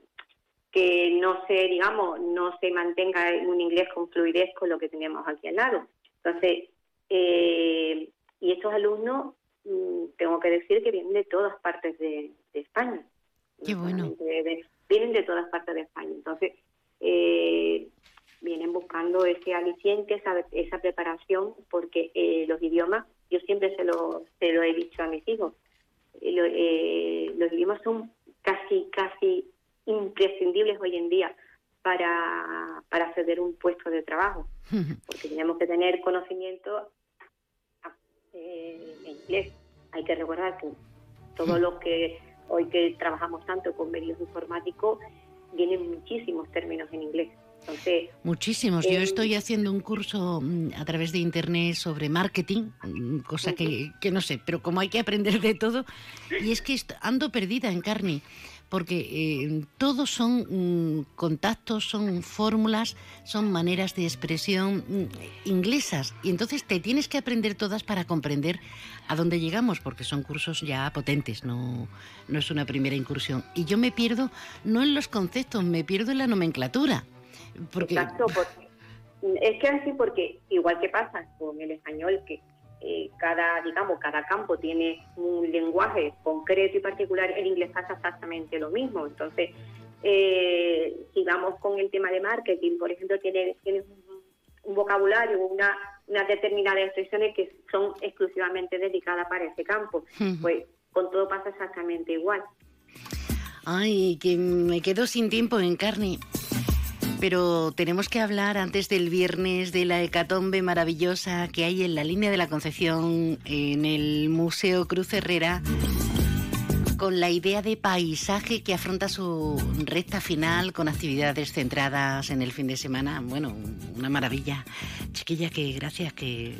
que no se, digamos, no se mantenga en un inglés con fluidez con lo que tenemos aquí al lado. Entonces, eh, y estos alumnos, mm, tengo que decir que vienen de todas partes de, España. Qué bueno. vienen de todas partes de España. Entonces, eh, vienen buscando ese aliciente, esa, esa preparación, porque eh, los idiomas, yo siempre se lo, se lo he dicho a mis hijos, eh, los idiomas son casi, casi imprescindibles hoy en día para, para acceder a un puesto de trabajo, porque tenemos que tener conocimiento eh, en inglés. Hay que recordar que todo lo que hoy que trabajamos tanto con medios informáticos, vienen muchísimos términos en inglés. Muchísimos. Yo estoy haciendo un curso mm, a través de internet sobre marketing, mm, cosa que, que no sé, pero como hay que aprender de todo, y es que ando perdida en carne porque eh, todos son mm, contactos, son fórmulas, son maneras de expresión inglesas. Y entonces te tienes que aprender todas para comprender a dónde llegamos, porque son cursos ya potentes, no, no es una primera incursión. Y yo me pierdo no en los conceptos, me pierdo en la nomenclatura. Exacto, es que así porque igual que pasa con el español que eh, cada digamos cada campo tiene un lenguaje concreto y particular el inglés pasa exactamente lo mismo. Entonces eh, si vamos con el tema de marketing por ejemplo tiene tiene un, vocabulario una unas determinadas expresiones que son exclusivamente dedicadas para ese campo pues con todo pasa exactamente igual. Ay que me quedo sin tiempo en carne pero tenemos que hablar antes del viernes de la hecatombe maravillosa que hay en la línea de la Concepción en el Museo Cruz Herrera con la idea de paisaje que afronta su recta final con actividades centradas en el fin de semana. Bueno, una maravilla. Chiquilla, que gracias, que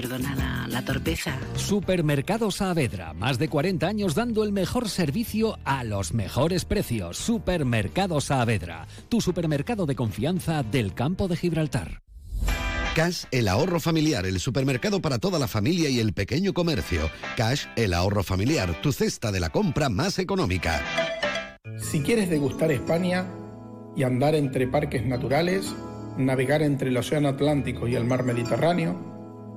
perdona la, torpeza. Supermercado Saavedra, más de 40 años dando el mejor servicio a los mejores precios. Supermercado Saavedra, tu supermercado de confianza del campo de Gibraltar. Cash, el ahorro familiar, el supermercado para toda la familia y el pequeño comercio. Cash, el ahorro familiar, tu cesta de la compra más económica. Si quieres degustar España y andar entre parques naturales, navegar entre el Océano Atlántico y el Mar Mediterráneo,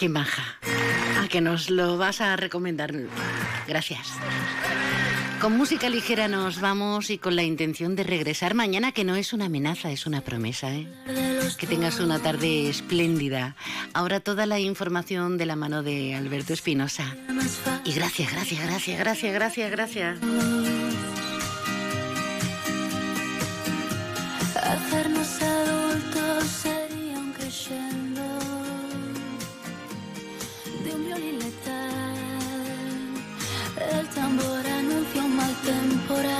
Qué maja. A que nos lo vas a recomendar. Gracias. Con música ligera nos vamos y con la intención de regresar mañana, que no es una amenaza, es una promesa. ¿eh? Que tengas una tarde espléndida. Ahora toda la información de la mano de Alberto Espinosa. Y gracias, gracias, gracias, gracias, gracias, gracias. Mal temporal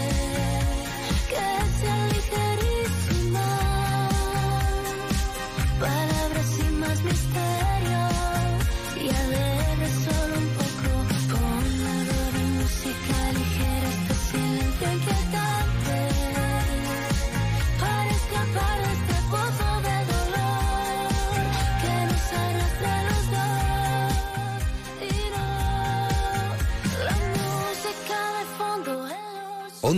Cause I